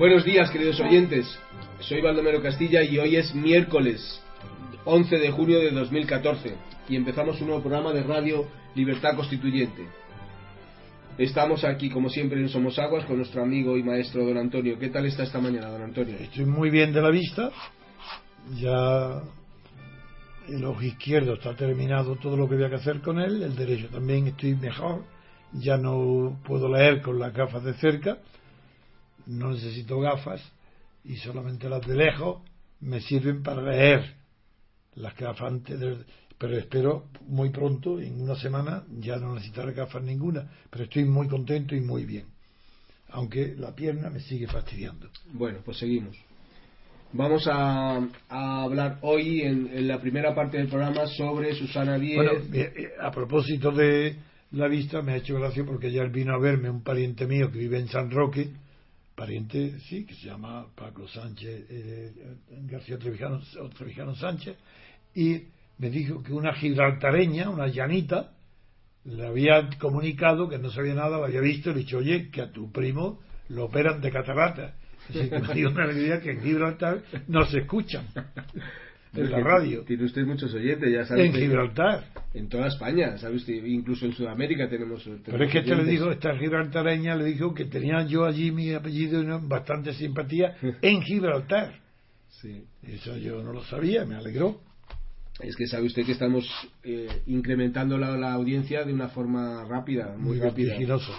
Buenos días, queridos oyentes. Soy Baldomero Castilla y hoy es miércoles 11 de junio de 2014 y empezamos un nuevo programa de radio Libertad Constituyente. Estamos aquí, como siempre, en Somos Aguas con nuestro amigo y maestro don Antonio. ¿Qué tal está esta mañana, don Antonio? Estoy muy bien de la vista. Ya el ojo izquierdo está terminado todo lo que había que hacer con él. El derecho también estoy mejor. Ya no puedo leer con las gafas de cerca. No necesito gafas y solamente las de lejos me sirven para leer las gafas antes de, pero espero muy pronto, en una semana, ya no necesitaré gafas ninguna, pero estoy muy contento y muy bien, aunque la pierna me sigue fastidiando. Bueno, pues seguimos. Vamos a, a hablar hoy en, en, la primera parte del programa sobre Susana Díez. Bueno, eh, a propósito de la vista, me ha hecho gracia porque ayer vino a verme un pariente mío que vive en San Roque, pariente, sí, que se llama Paco Sánchez, eh, García Trevijano, Trevijano Sánchez, y me dijo que una gibraltareña, una llanita, le había comunicado que no sabía nada, lo había visto, y le dicho, oye, que a tu primo lo operan de catarata. Así que me dio una alegría que en Gibraltar no se escuchan en la radio. Tiene usted muchos oyentes, ya sabe. En Gibraltar. En toda España, ¿sabe usted? Incluso en Sudamérica tenemos. tenemos Pero es que este le dijo, esta gibraltareña le dijo que tenía yo allí mi apellido y bastante simpatía en Gibraltar. Sí. Eso yo no lo sabía, me alegró. Es que sabe usted que estamos eh, incrementando la, la, audiencia de una forma rápida, muy, muy rápida.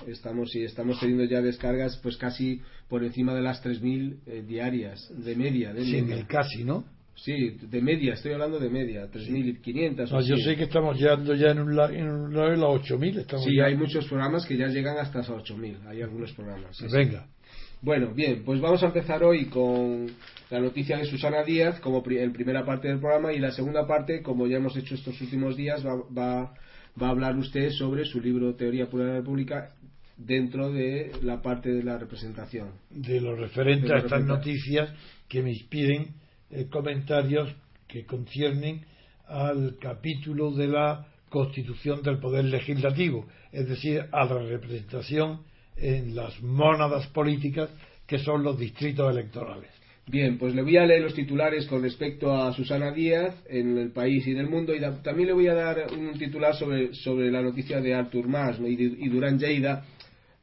Estamos y estamos teniendo ya descargas pues casi por encima de las 3.000 eh, diarias de media. De sí, media. casi, ¿no? Sí, de media, estoy hablando de media, 3.500. No, yo sé que estamos llegando ya en un lado en un las 8.000. Sí, ya. hay muchos programas que ya llegan hasta las 8.000, hay algunos programas. Sí, Venga. Sí. Bueno, bien, pues vamos a empezar hoy con la noticia de Susana Díaz como pri en primera parte del programa y la segunda parte, como ya hemos hecho estos últimos días, va, va, va a hablar usted sobre su libro Teoría Pura de la República dentro de la parte de la representación. De lo referente de lo a estas noticias que me inspiren eh, comentarios que conciernen al capítulo de la constitución del poder legislativo, es decir, a la representación en las mónadas políticas que son los distritos electorales. Bien, pues le voy a leer los titulares con respecto a Susana Díaz en el país y en el mundo y da, también le voy a dar un titular sobre, sobre la noticia de Artur Mas y, y, Durán Lleida,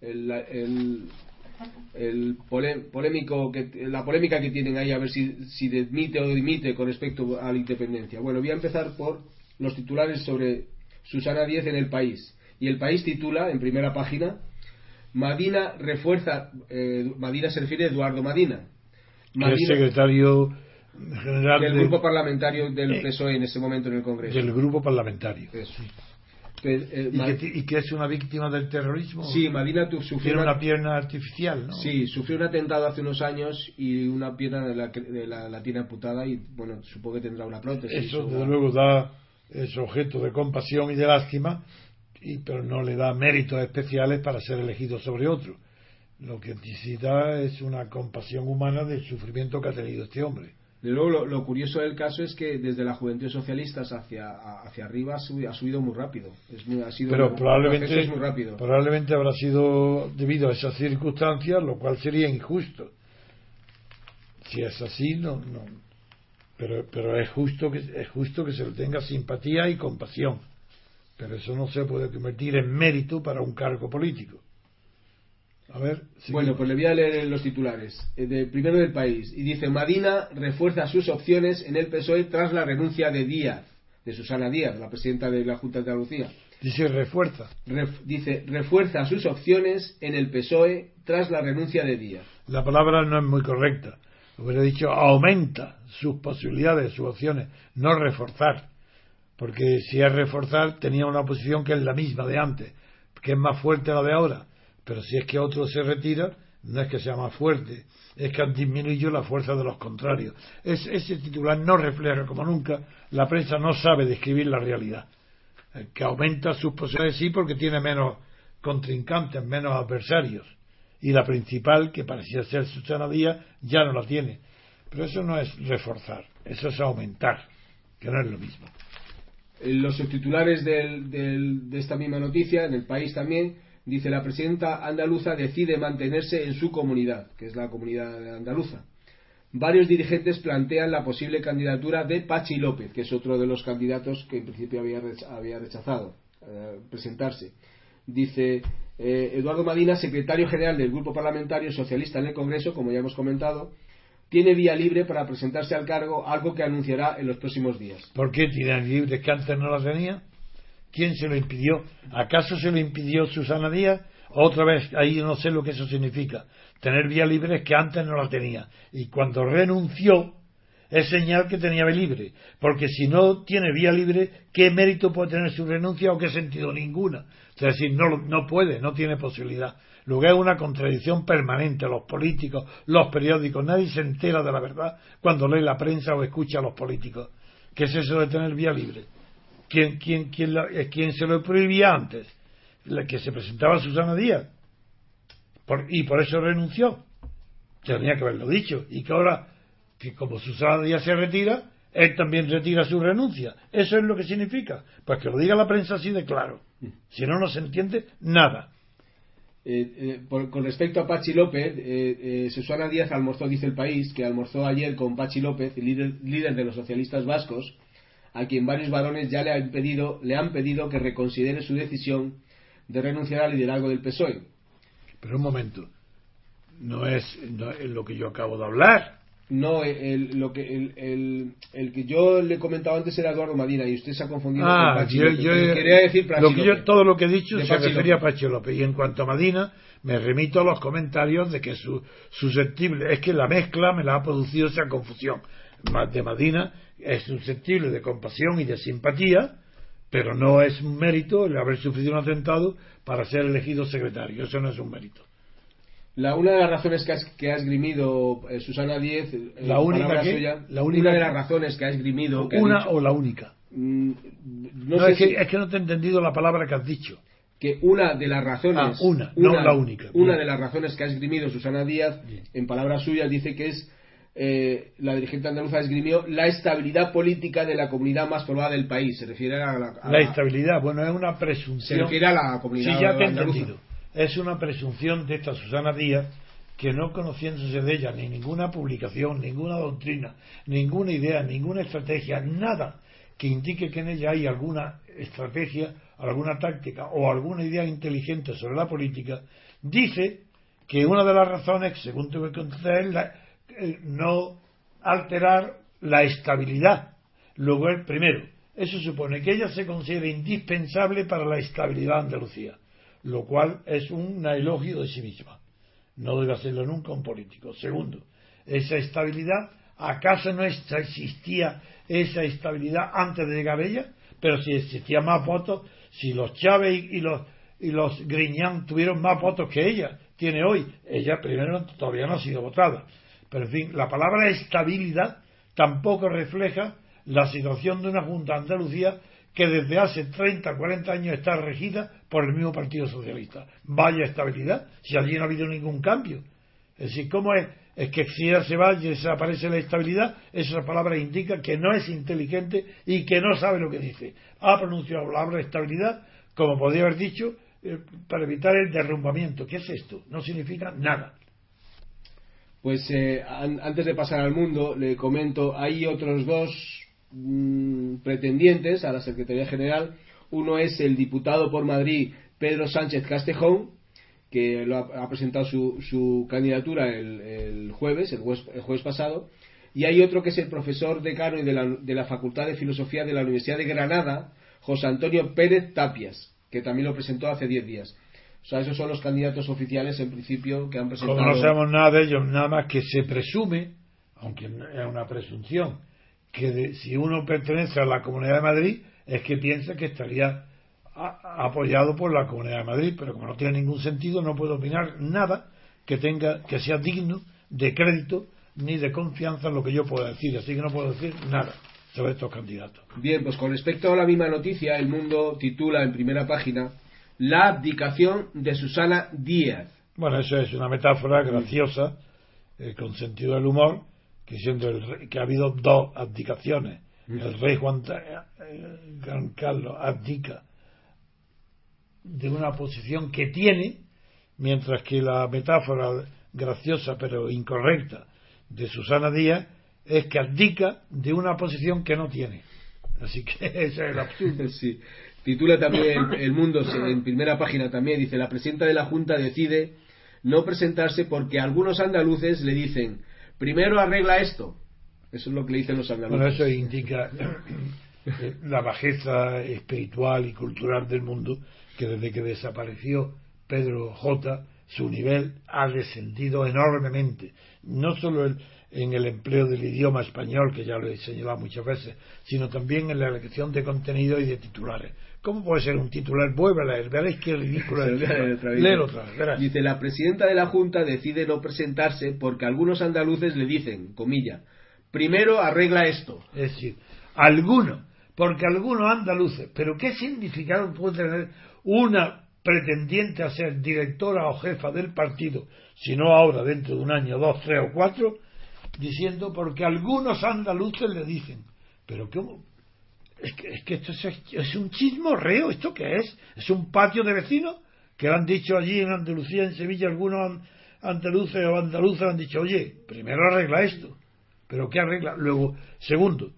el, el polémico que, la polémica que tienen ahí a ver si, si demite o dimite con respecto a la independencia. Bueno, voy a empezar por los titulares sobre Susana Díaz en el país. Y el país titula en primera página Madina refuerza, eh, Madina se refiere a Eduardo Madina. Madina, es secretario general del de, grupo parlamentario del eh, PSOE en ese momento en el Congreso. Del grupo parlamentario. Eso. Que, eh, ¿Y, que, ¿Y, que, es una víctima del terrorismo? Sí, Madina sufrió Tiene una, una, pierna artificial, ¿no? Sí, sufrió un atentado hace unos años y una pierna de la, de la, la tiene amputada y, bueno, supongo que tendrá una prótesis. Eso, desde luego, da, es objeto de compasión y de lástima, y, pero no le da méritos especiales para ser elegido sobre otro. Lo que necesita es una compasión humana del sufrimiento que ha tenido este hombre. De luego, lo, lo, curioso del caso es que desde la juventud socialista hacia, hacia arriba ha subido, ha subido muy rápido. Es muy, ha sido Pero muy, probablemente, es muy rápido. probablemente habrá sido debido a esas circunstancias, lo cual sería injusto. Si es así, no. no. Pero, pero es, justo que, es justo que se le tenga simpatía y compasión. Pero eso no se puede convertir en mérito para un cargo político. A ver, bueno, pues le voy a leer los titulares. Eh, de, primero del país. Y dice: Madina refuerza sus opciones en el PSOE tras la renuncia de Díaz, de Susana Díaz, la presidenta de la Junta de Andalucía. Dice: refuerza. Ref, dice: refuerza sus opciones en el PSOE tras la renuncia de Díaz. La palabra no es muy correcta. Hubiera dicho: aumenta sus posibilidades, sus opciones, no reforzar. Porque si es reforzar, tenía una posición que es la misma de antes, que es más fuerte la de ahora pero si es que otro se retira, no es que sea más fuerte, es que han disminuido la fuerza de los contrarios. Es, ese titular no refleja como nunca, la prensa no sabe describir la realidad. El que aumenta sus posibilidades sí porque tiene menos contrincantes, menos adversarios. Y la principal, que parecía ser Susana Díaz, ya no la tiene. Pero eso no es reforzar, eso es aumentar, que no es lo mismo. Los subtitulares del, del, de esta misma noticia, en el país también, Dice, la presidenta andaluza decide mantenerse en su comunidad, que es la comunidad andaluza. Varios dirigentes plantean la posible candidatura de Pachi López, que es otro de los candidatos que en principio había, rechazado eh, presentarse. Dice eh, Eduardo Madina, secretario general del Grupo Parlamentario Socialista en el Congreso, como ya hemos comentado, tiene vía libre para presentarse al cargo, algo que anunciará en los próximos días. ¿Por qué tiene libre que antes no la tenía? ¿Quién se lo impidió? ¿Acaso se lo impidió Susana Díaz? Otra vez, ahí no sé lo que eso significa. Tener vía libre es que antes no la tenía. Y cuando renunció, es señal que tenía vía libre. Porque si no tiene vía libre, ¿qué mérito puede tener su renuncia o qué sentido? Ninguna. Es decir, no, no puede, no tiene posibilidad. Luego es una contradicción permanente. Los políticos, los periódicos, nadie se entera de la verdad cuando lee la prensa o escucha a los políticos. ¿Qué es eso de tener vía libre? ¿Quién, quién, quién, quién se lo prohibía antes? La que se presentaba Susana Díaz. y por eso renunció. Tenía que haberlo dicho. Y que ahora, que como Susana Díaz se retira, él también retira su renuncia. Eso es lo que significa. Pues que lo diga la prensa así de claro. Si no, no se entiende nada. Eh, eh, con respecto a Pachi López, eh, Susana Díaz almorzó, dice el país, que almorzó ayer con Pachi López, líder, líder de los socialistas vascos, a quien varios varones ya le han pedido, le han pedido que reconsidere su decisión de renunciar al liderazgo del PSOE. Pero un momento, no es, lo que yo acabo de hablar. No, el, lo que, el, el, que yo le he comentado antes era Eduardo Madina y usted se ha confundido ah, con yo, quería decir lo que yo, Todo lo que he dicho se refería a Pachi López. Y en cuanto a Madina, me remito a los comentarios de que su susceptible, es que la mezcla me la ha producido esa confusión de Madina es susceptible de compasión y de simpatía, pero no es un mérito el haber sufrido un atentado para ser elegido secretario. Eso no es un mérito. La, una de las razones que, que ha esgrimido eh, Susana Díez, la única, la única una de las razones que ha esgrimido. una o la única. Mm, no, es, que, es, que, no te he entendido la palabra que has dicho. Que una de las razones. Ah, una, no la única. Una de las razones que ha esgrimido Susana Díaz, en palabras suyas, dice que es eh, la dirigente andaluza esgrimió la estabilidad política de la comunidad más poblada del país. Se refiere a la, la, estabilidad, bueno, es una presunción. Se refiere a la comunidad sí, ya te entendido. Es una presunción de esta Susana Díaz que no conociéndose de ella ni ninguna publicación, ninguna doctrina, ninguna idea, ninguna estrategia, nada que indique que en ella hay alguna estrategia, alguna táctica o alguna idea inteligente sobre la política, dice que una de las razones, según tuve que contestar, es la, no alterar la estabilidad. Luego, primero, eso supone que ella se considera indispensable para la estabilidad de Andalucía, lo cual es un elogio de sí misma. No debe hacerlo nunca un político. Segundo, esa estabilidad, ¿acaso no existía esa estabilidad antes de llegar ella? Pero si existía más votos, si los Chávez y los, y los Griñán tuvieron más votos que ella tiene hoy, ella primero todavía no ha sido votada. Pero en fin, la palabra estabilidad tampoco refleja la situación de una Junta Andalucía que desde hace 30, 40 años está regida por el mismo Partido Socialista. Vaya estabilidad, si allí no ha habido ningún cambio. Es decir, ¿cómo es? Es que si ya se va y desaparece la estabilidad, esa palabra indica que no es inteligente y que no sabe lo que dice. Ha pronunciado la palabra estabilidad, como podría haber dicho, eh, para evitar el derrumbamiento. ¿Qué es esto? No significa nada. Pues eh, antes de pasar al mundo, le comento, hay otros dos mm, pretendientes a la Secretaría General. Uno es el diputado por Madrid, Pedro Sánchez Castejón, que lo ha, presentado su, candidatura el, jueves, el jueves, pasado. Y hay otro que es el profesor decano de la, de la Facultad de Filosofía de la Universidad de Granada, José Antonio Pérez Tapias, que también lo presentó hace diez días. O sea, esos son los candidatos oficiales en principio que han presentado. Como no sabemos nada de ellos, nada más que se presume, aunque es una presunción, que si uno pertenece a la Comunidad de Madrid es que piensa que estaría apoyado por la Comunidad de Madrid, pero como no tiene ningún sentido no puedo opinar nada que tenga que sea digno de crédito ni de confianza en lo que yo pueda decir, así que no puedo decir nada sobre estos candidatos. Bien, pues con respecto a la misma noticia, El Mundo titula en primera página la abdicación de Susana Díaz. Bueno, eso es una metáfora graciosa, eh, con sentido del humor, que, siendo que ha habido dos abdicaciones. El rey Juan, eh, Carlos abdica de una posición que tiene, mientras que la metáfora graciosa pero incorrecta de Susana Díaz es que abdica de una posición que no tiene. Así que ese es el absurdo. Sí. Titula también El Mundo en primera página también, dice, la presidenta de la Junta decide no presentarse porque algunos andaluces le dicen, primero arregla esto. Eso es lo que le dicen los andaluces. Bueno, eso indica eh, la bajeza espiritual y cultural del mundo, que desde que desapareció Pedro J, su nivel ha descendido enormemente. No solo el, en el empleo del idioma español, que ya lo he señalado muchas veces, sino también en la elección de contenido y de titulares. ¿Cómo puede ser un titular? Vuelve a leer, veréis qué ridículo es. Léelo otra vez, Dice, la presidenta de la Junta decide no presentarse porque algunos andaluces le dicen, comilla, primero arregla esto. Es decir, algunos, porque algunos andaluces, pero ¿qué significado puede tener una pretendiente a ser directora o jefa del partido, si no ahora, dentro de un año, dos, tres o cuatro, diciendo porque algunos andaluces le dicen, pero ¿cómo? Es que, es que esto es, es, un chismorreo, ¿esto qué es? ¿Es un patio de vecinos? Que han dicho allí en Andalucía, en Sevilla, algunos andaluces o andaluces han dicho, oye, primero arregla esto. ¿Pero qué arregla? Luego, segundo,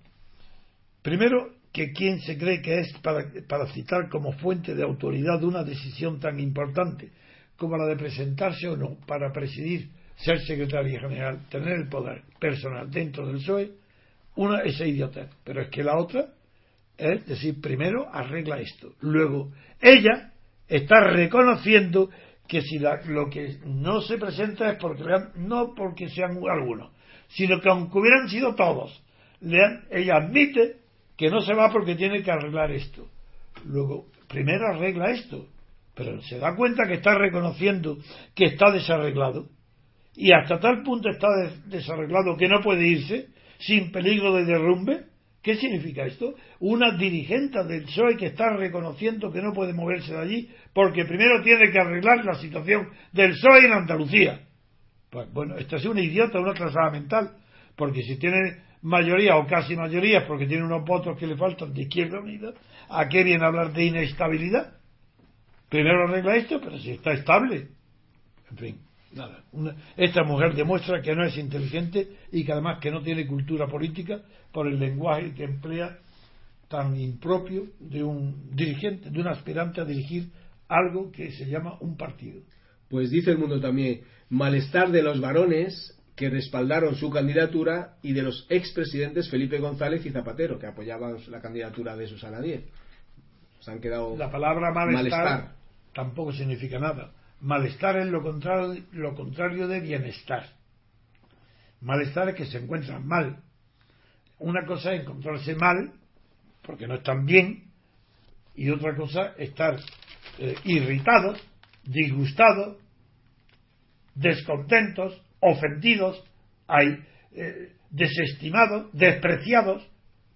primero, que quién se cree que es para, para citar como fuente de autoridad una decisión tan importante como la de presentarse o no para presidir ser secretaria general, tener el poder personal dentro del PSOE, una es idiota, pero es que la otra es decir, primero arregla esto, luego ella está reconociendo que si lo que no se presenta es porque no porque sean algunos, sino que aunque hubieran sido todos, ella admite que no se va porque tiene que arreglar esto. Luego, primero arregla esto, pero se da cuenta que está reconociendo que está desarreglado y hasta tal punto está desarreglado que no puede irse sin peligro de derrumbe. ¿Qué significa esto? Una dirigente del PSOE que está reconociendo que no puede moverse de allí porque primero tiene que arreglar la situación del PSOE en Andalucía. Pues bueno, esta es una idiota, una trazada mental, porque si tiene mayoría o casi mayoría porque tiene unos votos que le faltan de Izquierda Unida, ¿a qué viene a hablar de inestabilidad? Primero arregla esto, pero si está estable. En fin. Nada. esta mujer demuestra que no es inteligente y que además que no tiene cultura política por el lenguaje que emplea tan impropio de un dirigente, de un aspirante a dirigir algo que se llama un partido. Pues dice el mundo también, malestar de los varones que respaldaron su candidatura y de los expresidentes Felipe González y Zapatero, que apoyaban la candidatura de Susana Díez. Se han quedado la palabra malestar. tampoco significa nada Malestar es lo contrario, lo contrario de bienestar. Malestar es que se encuentran mal. Una cosa es encontrarse mal, porque no están bien, y otra cosa estar eh, irritados, disgustados, descontentos, ofendidos, hay, eh, desestimados, despreciados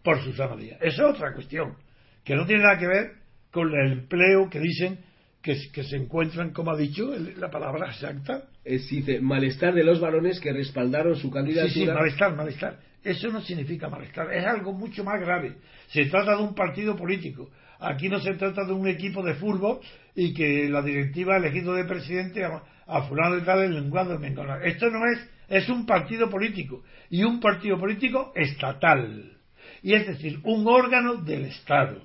por su Díaz. Esa es otra cuestión, que no tiene nada que ver con el empleo que dicen que, se encuentran, como ha dicho la palabra exacta. Es, dice, malestar de los varones que respaldaron su candidatura. Sí, sí, malestar, malestar. Eso no significa malestar, es algo mucho más grave. Se trata de un partido político. Aquí no se trata de un equipo de fútbol y que la directiva ha elegido de presidente a, a fulano de tal el lenguaje de Esto no es, es un partido político y un partido político estatal. Y es decir, un órgano del Estado.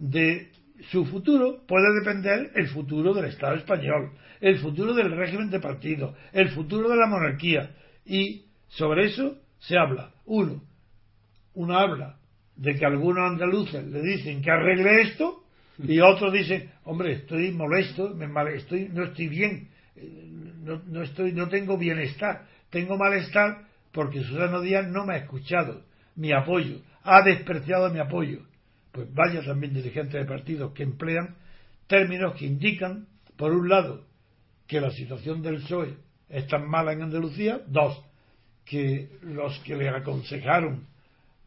De su futuro puede depender el futuro del Estado español, el futuro del régimen de partido, el futuro de la monarquía. Y sobre eso se habla. Uno, uno habla de que algunos andaluces le dicen que arregle esto y otros dicen, hombre, estoy molesto, me estoy, no estoy bien, no, no, estoy, no tengo bienestar, tengo malestar porque Susana Díaz no me ha escuchado mi apoyo, ha despreciado mi apoyo pues vaya también dirigentes de partidos que emplean términos que indican, por un lado, que la situación del PSOE es tan mala en Andalucía, dos, que los que le aconsejaron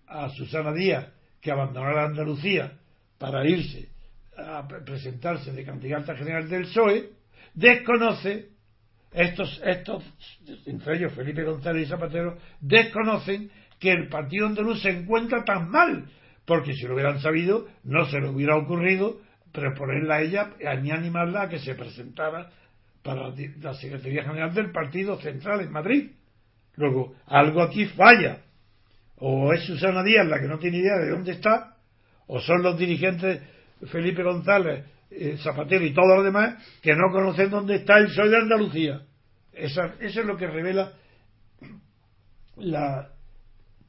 a Susana Díaz que abandonara Andalucía para irse a presentarse de candidata general del PSOE, desconoce estos, estos, entre ellos Felipe González y Zapatero, desconocen que el partido andaluz se encuentra tan mal porque si lo hubieran sabido, no se le hubiera ocurrido proponerla a ella, ni animarla a que se presentara para la Secretaría General del Partido Central en Madrid. Luego, algo aquí falla. O es Susana Díaz la que no tiene idea de dónde está, o son los dirigentes Felipe González, eh, Zapatero y todos los demás que no conocen dónde está el Soy de Andalucía. eso es lo que revela las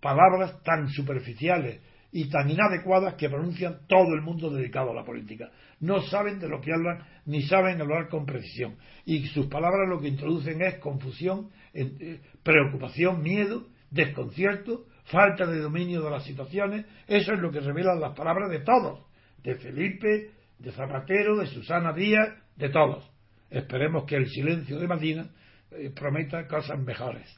palabras tan superficiales y tan inadecuadas que pronuncian todo el mundo dedicado a la política. No saben de lo que hablan, ni saben hablar con precisión. Y sus palabras lo que introducen es confusión, eh, preocupación, miedo, desconcierto, falta de dominio de las situaciones. Eso es lo que revelan las palabras de todos, de Felipe, de Zapatero, de Susana Díaz, de todos. Esperemos que el silencio de Madina eh, prometa cosas mejores.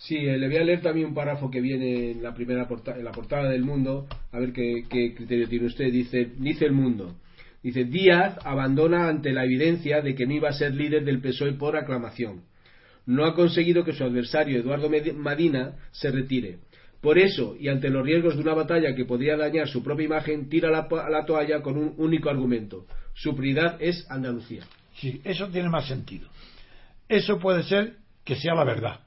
Sí, eh, le voy a leer también un párrafo que viene en la primera en la portada del Mundo, a ver qué, criterio tiene usted. Dice, dice el Mundo. Dice, Díaz abandona ante la evidencia de que no iba a ser líder del PSOE por aclamación. No ha conseguido que su adversario, Eduardo Madina, se retire. Por eso, y ante los riesgos de una batalla que podría dañar su propia imagen, tira la, la toalla con un único argumento. Su prioridad es Andalucía. Sí, eso tiene más sentido. Eso puede ser que sea la verdad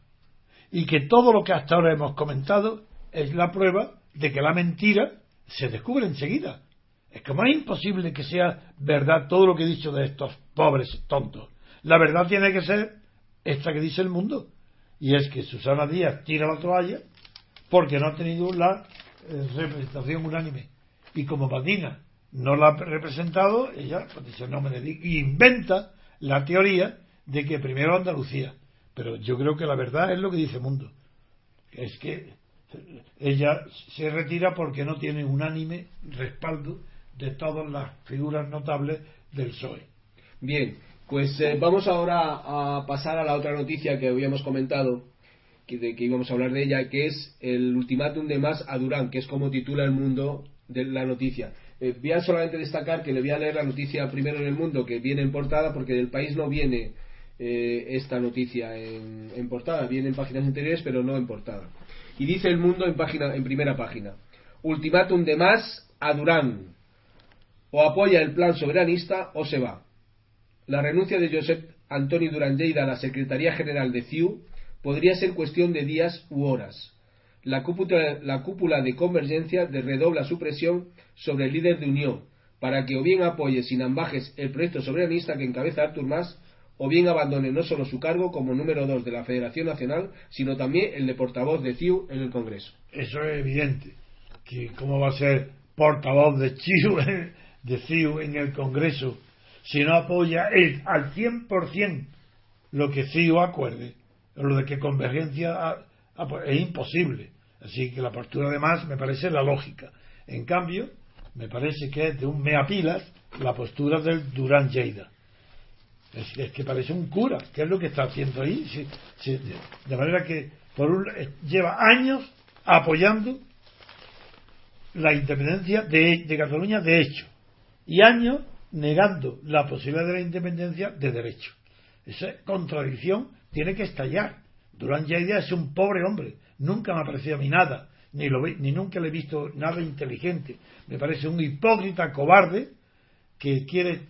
y que todo lo que hasta ahora hemos comentado es la prueba de que la mentira se descubre enseguida. Es como es imposible que sea verdad todo lo que he dicho de estos pobres tontos. La verdad tiene que ser esta que dice el mundo. Y es que Susana Díaz tira la toalla porque no ha tenido la eh, representación unánime. Y como Badina no la ha representado, ella pues, dice, no me dedico, y inventa la teoría de que primero Andalucía. Pero yo creo que la verdad es lo que dice Mundo. Es que ella se retira porque no tiene unánime respaldo de todas las figuras notables del PSOE. Bien, pues eh, vamos ahora a pasar a la otra noticia que habíamos comentado, que, de, que íbamos a hablar de ella, que es el ultimátum de más a Durán, que es como titula el mundo de la noticia. Eh, voy a solamente destacar que le voy a leer la noticia primero en el mundo, que viene en portada, porque del país no viene eh, esta noticia en, portada. Viene en páginas interiores, pero no en portada. Y dice el mundo en, página, en primera página. Ultimátum de más a Durán. O apoya el plan soberanista o se va. La renuncia de Josep Antonio Durán Lleida a la Secretaría General de CIU podría ser cuestión de días u horas. La cúpula, la cúpula de convergencia redobla su presión sobre el líder de Unión para que o bien apoye sin ambajes el proyecto soberanista que encabeza Artur Mas o bien abandone no solo su cargo como número dos de la Federación Nacional, sino también el de portavoz de CIU en el Congreso. Eso es evidente. que ¿Cómo va a ser portavoz de CIU, de CIU en el Congreso si no apoya el, al 100% lo que CIU acuerde? Lo de que convergencia es imposible. Así que la postura de más me parece la lógica. En cambio, me parece que es de un meapilas la postura del Durán Lleida es, que parece un cura. ¿Qué es lo que está haciendo ahí? de manera que por un, lleva años apoyando la independencia de, de Cataluña de hecho y años negando la posibilidad de la independencia de derecho. Esa contradicción tiene que estallar. Durán Lleida es un pobre hombre. Nunca me ha parecido a mí nada. Ni, lo, ni nunca le he visto nada inteligente. Me parece un hipócrita cobarde que quiere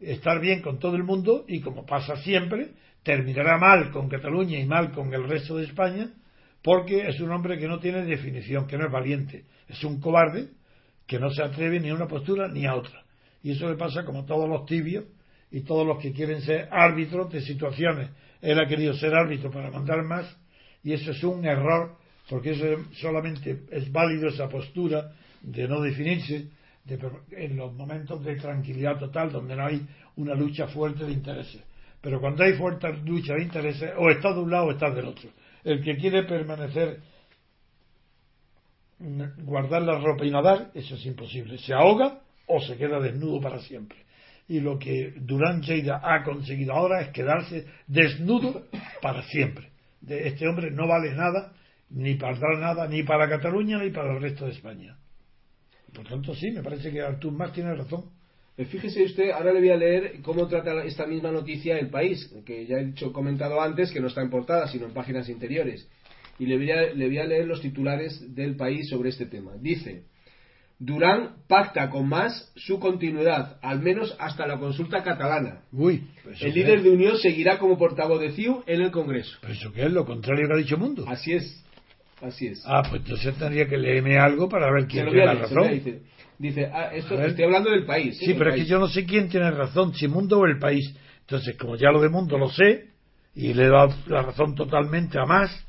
estar bien con todo el mundo y como pasa siempre, terminará mal con Cataluña y mal con el resto de España porque es un hombre que no tiene definición, que no es valiente, es un cobarde que no se atreve ni a una postura ni a otra. Y eso le pasa como todos los tibios y todos los que quieren ser árbitros de situaciones. Él ha querido ser árbitro para mandar más y eso es un error porque eso solamente es válido esa postura de no definirse en los momentos de tranquilidad total donde no hay una lucha fuerte de intereses. Pero cuando hay fuerte lucha de intereses, o estás de un lado o estás del otro. El que quiere permanecer, guardar la ropa y nadar, eso es imposible. Se ahoga o se queda desnudo para siempre. Y lo que Durán Lleida ha conseguido ahora es quedarse desnudo para siempre. De este hombre no vale nada, ni para nada, ni para Cataluña, ni para el resto de España. Por tanto, sí, me parece que Artur Mas tiene razón. Eh, fíjese usted, ahora le voy a leer cómo trata esta misma noticia el país, que ya he dicho, comentado antes que no está en portada, sino en páginas interiores. Y le voy, a, le voy a leer los titulares del país sobre este tema. Dice, Durán pacta con más su continuidad, al menos hasta la consulta catalana. Uy, pues el líder de Unión seguirá como portavoz de CIU en el Congreso. ¿Pero eso qué es? ¿Lo contrario que ha dicho Mundo? Así es. Así es. Ah, pues entonces tendría que leerme algo para ver quién tiene la razón. Dice, dice ah, esto, estoy hablando del país. Sí, pero es que yo no sé quién tiene razón, si Mundo o el país. Entonces, como ya lo de Mundo lo sé, y le he dado la razón totalmente a más,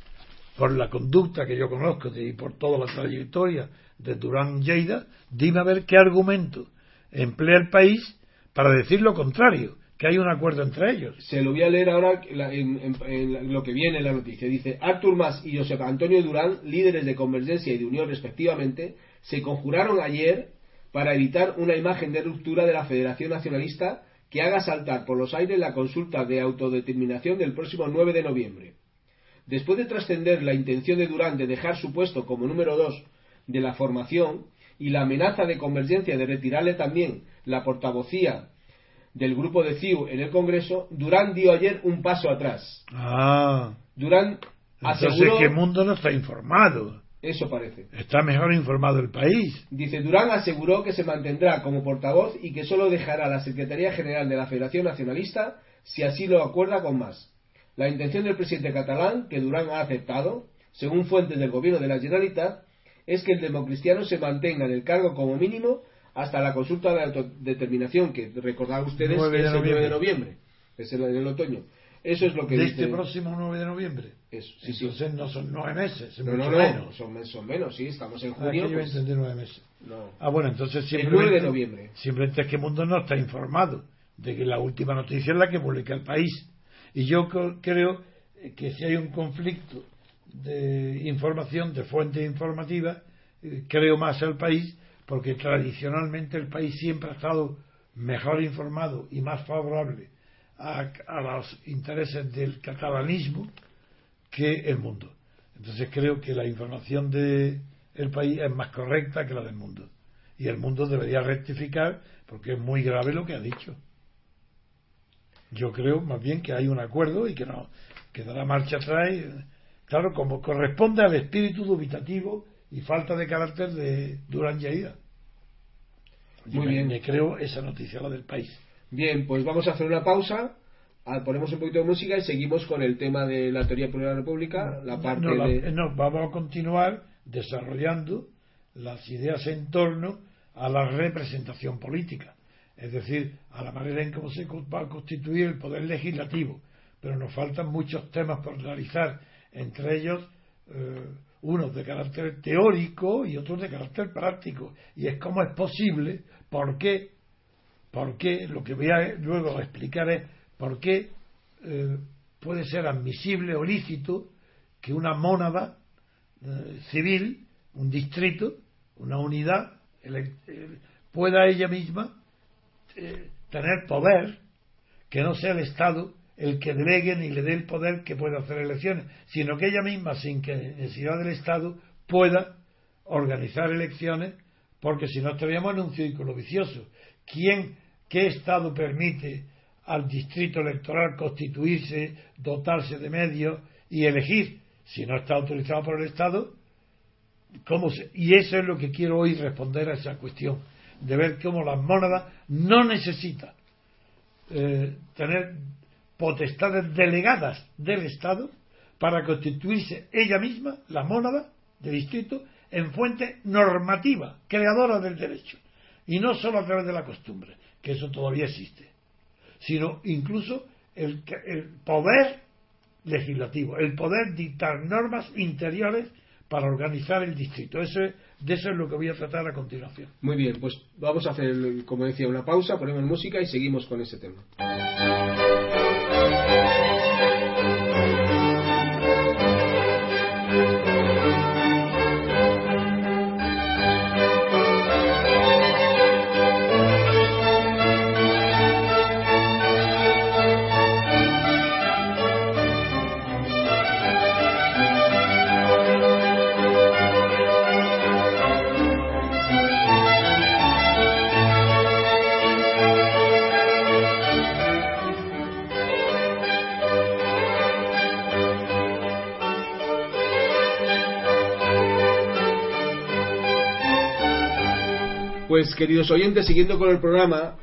por la conducta que yo conozco y por toda la trayectoria de Durán Lleida, dime a ver qué argumento emplea el país para decir lo contrario, que hay un acuerdo entre ellos. Se lo voy a leer ahora en, lo que viene en la noticia. Dice, Artur Mas y José Antonio Durán, líderes de Convergencia y de Unión respectivamente, se conjuraron ayer para evitar una imagen de ruptura de la Federación Nacionalista que haga saltar por los aires la consulta de autodeterminación del próximo 9 de noviembre. Después de trascender la intención de Durán de dejar su puesto como número dos de la formación y la amenaza de Convergencia de retirarle también la portavocía del grupo de CIU en el Congreso, Durán dio ayer un paso atrás. Ah. Durán aseguró... que el mundo no está informado. Eso parece. Está mejor informado el país. Dice, Durán aseguró que se mantendrá como portavoz y que solo dejará la Secretaría General de la Federación Nacionalista si así lo acuerda con más. La intención del presidente catalán, que Durán ha aceptado, según fuentes del gobierno de la Generalitat, es que el democristiano se mantenga en el cargo como mínimo hasta la consulta de autodeterminación, que recordad ustedes es el 9 de noviembre, es en el otoño. Eso es lo que ¿De dice... este próximo 9 de noviembre? Eso, sí, Entonces no son nueve meses, no, no, no, Son, son, menos, sí, estamos en junio. Ah, pues... nueve meses. No. Ah, bueno, entonces siempre... El 9 de noviembre. Simplemente es que el mundo no está informado de que la última noticia es la que publica el país. Y yo creo que si hay un conflicto de información, de fuente informativa, eh, creo más al país, porque tradicionalmente el país siempre ha estado mejor informado y más favorable a, los intereses del catalanismo que el mundo. Entonces creo que la información del el país es más correcta que la del mundo. Y el mundo debería rectificar porque es muy grave lo que ha dicho. Yo creo más bien que hay un acuerdo y que no que dará marcha atrás. Claro, como corresponde al espíritu dubitativo y falta de carácter de Durán Lleida. Muy bien. Me creo esa noticia, la del país. Bien, pues vamos a hacer una pausa, ponemos un poquito de música y seguimos con el tema de la teoría de la república, la parte de... No, vamos a continuar desarrollando las ideas en torno a la representación política, es decir, a la manera en cómo se va a constituir el poder legislativo. Pero nos faltan muchos temas por realizar, entre ellos eh, unos de carácter teórico y otros de carácter práctico. Y es cómo es posible, por qué, por qué, lo que voy a luego explicar es por qué eh, puede ser admisible o lícito que una mónada eh, civil, un distrito, una unidad, pueda ella misma tener poder que no sea el Estado el que delegue ni le dé el poder que pueda hacer elecciones, sino que ella misma, sin que necesidad del Estado, pueda organizar elecciones, porque si no estaríamos en un círculo vicioso. ¿Quién, qué Estado permite al distrito electoral constituirse, dotarse de medios y elegir? Si no está autorizado por el Estado, ¿cómo se? Y eso es lo que quiero hoy responder a esa cuestión, de ver cómo las mónadas no necesitan eh, tener potestades delegadas del Estado para constituirse ella misma, la mónada de distrito, en fuente normativa, creadora del derecho. Y no solo a través de la costumbre, que eso todavía existe, sino incluso el, el poder legislativo, el poder dictar normas interiores para organizar el distrito. Eso es, de eso es lo que voy a tratar a continuación. Muy bien, pues vamos a hacer, como decía, una pausa, ponemos música y seguimos con ese tema. Pues queridos oyentes, siguiendo con el programa,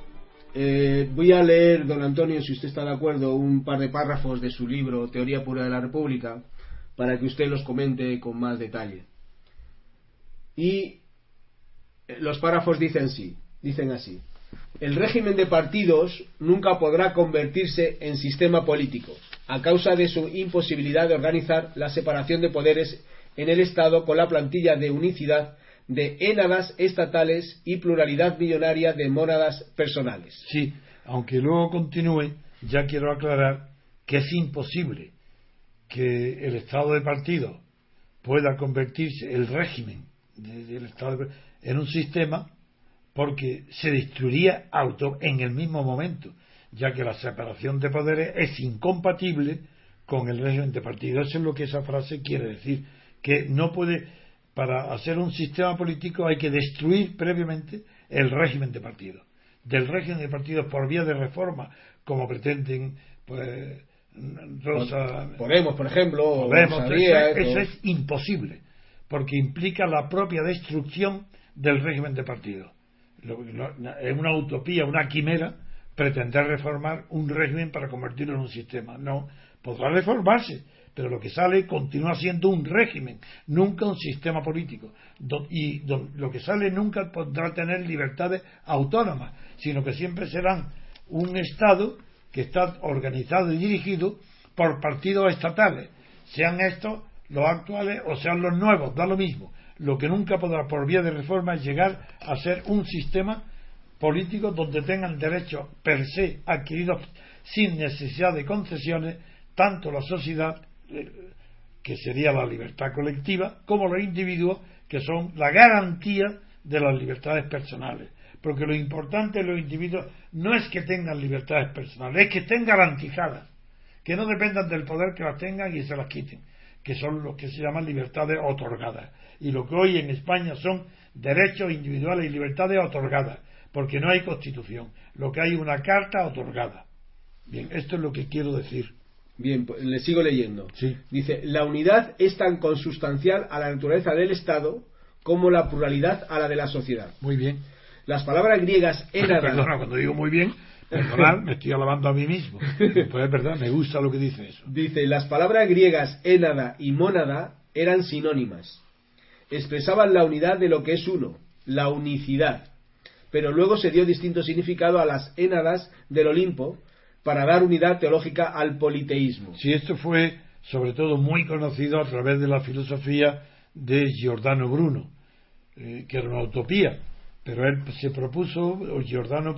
eh, voy a leer, don Antonio, si usted está de acuerdo, un par de párrafos de su libro Teoría Pura de la República, para que usted los comente con más detalle. Y eh, los párrafos dicen sí, dicen así. El régimen de partidos nunca podrá convertirse en sistema político, a causa de su imposibilidad de organizar la separación de poderes en el Estado con la plantilla de unicidad de énadas estatales y pluralidad millonaria de mónadas personales. Sí, aunque luego continúe, ya quiero aclarar que es imposible que el Estado de partido pueda convertirse, el régimen del Estado de, en un sistema porque se destruiría auto en el mismo momento, ya que la separación de poderes es incompatible con el régimen de partido. Eso es lo que esa frase quiere decir, que no puede para hacer un sistema político hay que destruir previamente el régimen de partidos. Del régimen de partidos por vía de reforma, como pretenden pues, Rosa. Podemos, por ejemplo. Podemos, eso, es imposible, porque implica la propia destrucción del régimen de partidos. Es una utopía, una quimera, pretender reformar un régimen para convertirlo en un sistema. No, podrá reformarse, pero lo que sale continúa siendo un régimen, nunca un sistema político. Y lo que sale nunca podrá tener libertades autónomas, sino que siempre serán un Estado que está organizado y dirigido por partidos estatales, sean estos los actuales o sean los nuevos, da lo mismo. Lo que nunca podrá por vía de reforma es llegar a ser un sistema político donde tengan derechos per se adquiridos sin necesidad de concesiones tanto la sociedad que sería la libertad colectiva, como los individuos, que son la garantía de las libertades personales. Porque lo importante de los individuos no es que tengan libertades personales, es que estén garantizadas, que no dependan del poder que las tengan y se las quiten, que son los que se llaman libertades otorgadas. Y lo que hoy en España son derechos individuales y libertades otorgadas, porque no hay constitución, lo que hay una carta otorgada. Bien, esto es lo que quiero decir. Bien, pues, le sigo leyendo. Dice, la unidad es tan consustancial a la naturaleza del Estado como la pluralidad a la de la sociedad. Muy bien. Las palabras griegas eran... Perdona, cuando digo muy bien, me estoy alabando a mí mismo. Pues es verdad, me gusta lo que dice eso. Dice, las palabras griegas énada y mónada eran sinónimas. Expresaban la unidad de lo que es uno, la unicidad. Pero luego se dio distinto significado a las énadas del Olimpo, para dar unidad teológica al politeísmo. Sí, esto fue sobre todo muy conocido a través de la filosofía de Giordano Bruno, eh, que era una utopía, pero él se propuso, o Giordano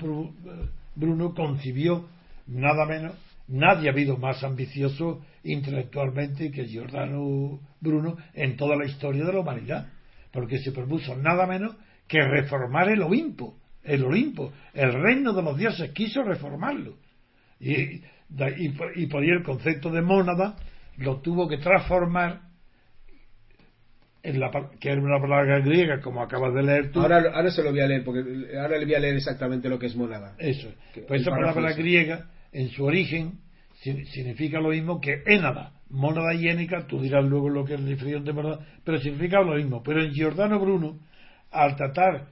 Bruno concibió nada menos, nadie ha habido más ambicioso intelectualmente que Giordano Bruno en toda la historia de la humanidad, porque se propuso nada menos que reformar el Olimpo, el Olimpo, el reino de los dioses, quiso reformarlo y, y, por ahí el concepto de mónada lo tuvo que transformar en la, que era una palabra griega como acabas de leer tú. Ahora, ahora se lo voy a leer porque ahora le voy a leer exactamente lo que es mónada. Eso pues esa palabra griega en su origen significa lo mismo que énada. Mónada y énica tú dirás luego lo que es la definición de mónada pero significa lo mismo. Pero en Giordano Bruno al tratar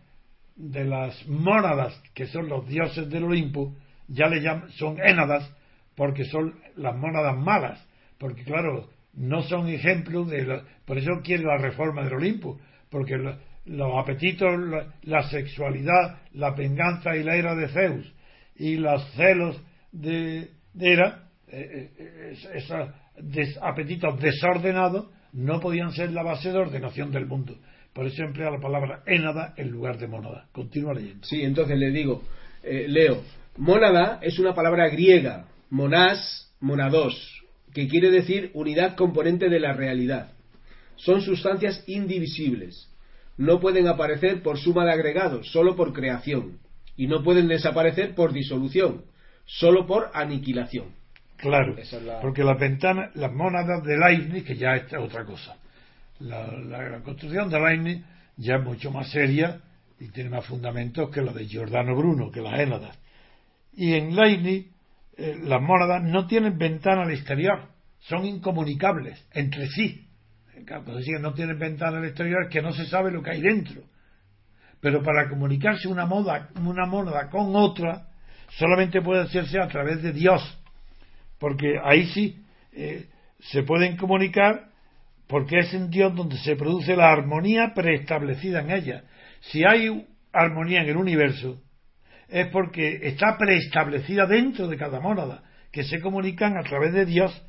de las mónadas que son los dioses del Olimpo ya le llaman, son énadas porque son las mónadas malas, porque claro, no son ejemplos de por eso quiere la reforma del Olimpo, porque los apetitos, la, sexualidad, la venganza y la era de Zeus y los celos de, de Hera, eh, eh, esos apetitos desordenados no podían ser la base de ordenación del mundo. Por eso emplea la palabra énada en lugar de mónada. Continúa leyendo. Sí, entonces le digo, eh, leo, Mónada es una palabra griega, monás, monados, que quiere decir unidad componente de la realidad. Son sustancias indivisibles. No pueden aparecer por suma de agregados, solo por creación. Y no pueden desaparecer por disolución, solo por aniquilación. Claro, porque las ventanas, las mónadas de Leibniz, que ya es otra cosa. La, construcción de Leibniz ya es mucho más seria y tiene más fundamentos que la de Giordano Bruno, que las énadas. Y en Leibniz eh, las mónadas no tienen ventana al exterior, son incomunicables entre sí. Cuando decir no tienen ventana al exterior es que no se sabe lo que hay dentro. pero para comunicarse una moda, una mónada con otra, solamente puede hacerse a través de Dios, porque ahí sí eh, se pueden comunicar porque es en Dios donde se produce la armonía preestablecida en ella. Si hay armonía en el universo, es porque está preestablecida dentro de cada mónada, que se comunican a través de Dios.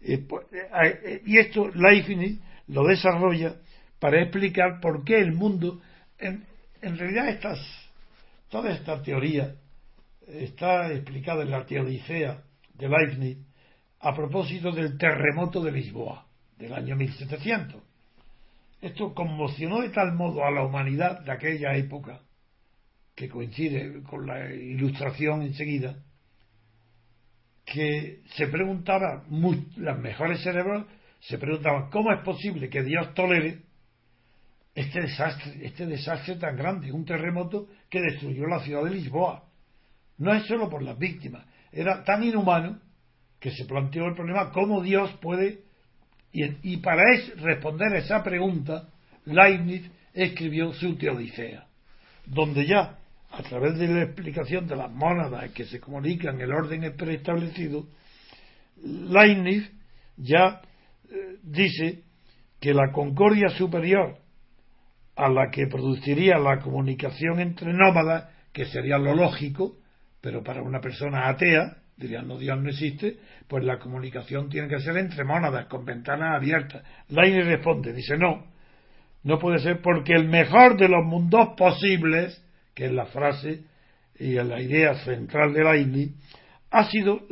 Pues, eh, eh, y esto Leibniz lo desarrolla para explicar por qué el mundo, en, en realidad estas, toda esta teoría está explicada en la Teodicea de Leibniz a propósito del terremoto de Lisboa del año 1700. Esto conmocionó de tal modo a la humanidad de aquella época, que coincide con la ilustración enseguida, que se preguntaba, las mejores cerebros se preguntaban, ¿cómo es posible que Dios tolere este desastre, este desastre tan grande, un terremoto que destruyó la ciudad de Lisboa? No es solo por las víctimas, era tan inhumano que se planteó el problema cómo Dios puede y, para responder a esa pregunta Leibniz escribió su Teodicea donde ya a través de la explicación de las mónadas que se comunican el orden preestablecido Leibniz ya eh, dice que la concordia superior a la que produciría la comunicación entre nómadas, que sería lo lógico, pero para una persona atea, dirían no Dios no existe, pues la comunicación tiene que ser entre mónadas, con ventanas abiertas. Laine responde, dice no, no puede ser porque el mejor de los mundos posibles, que es la frase y la idea central de Laine, ha sido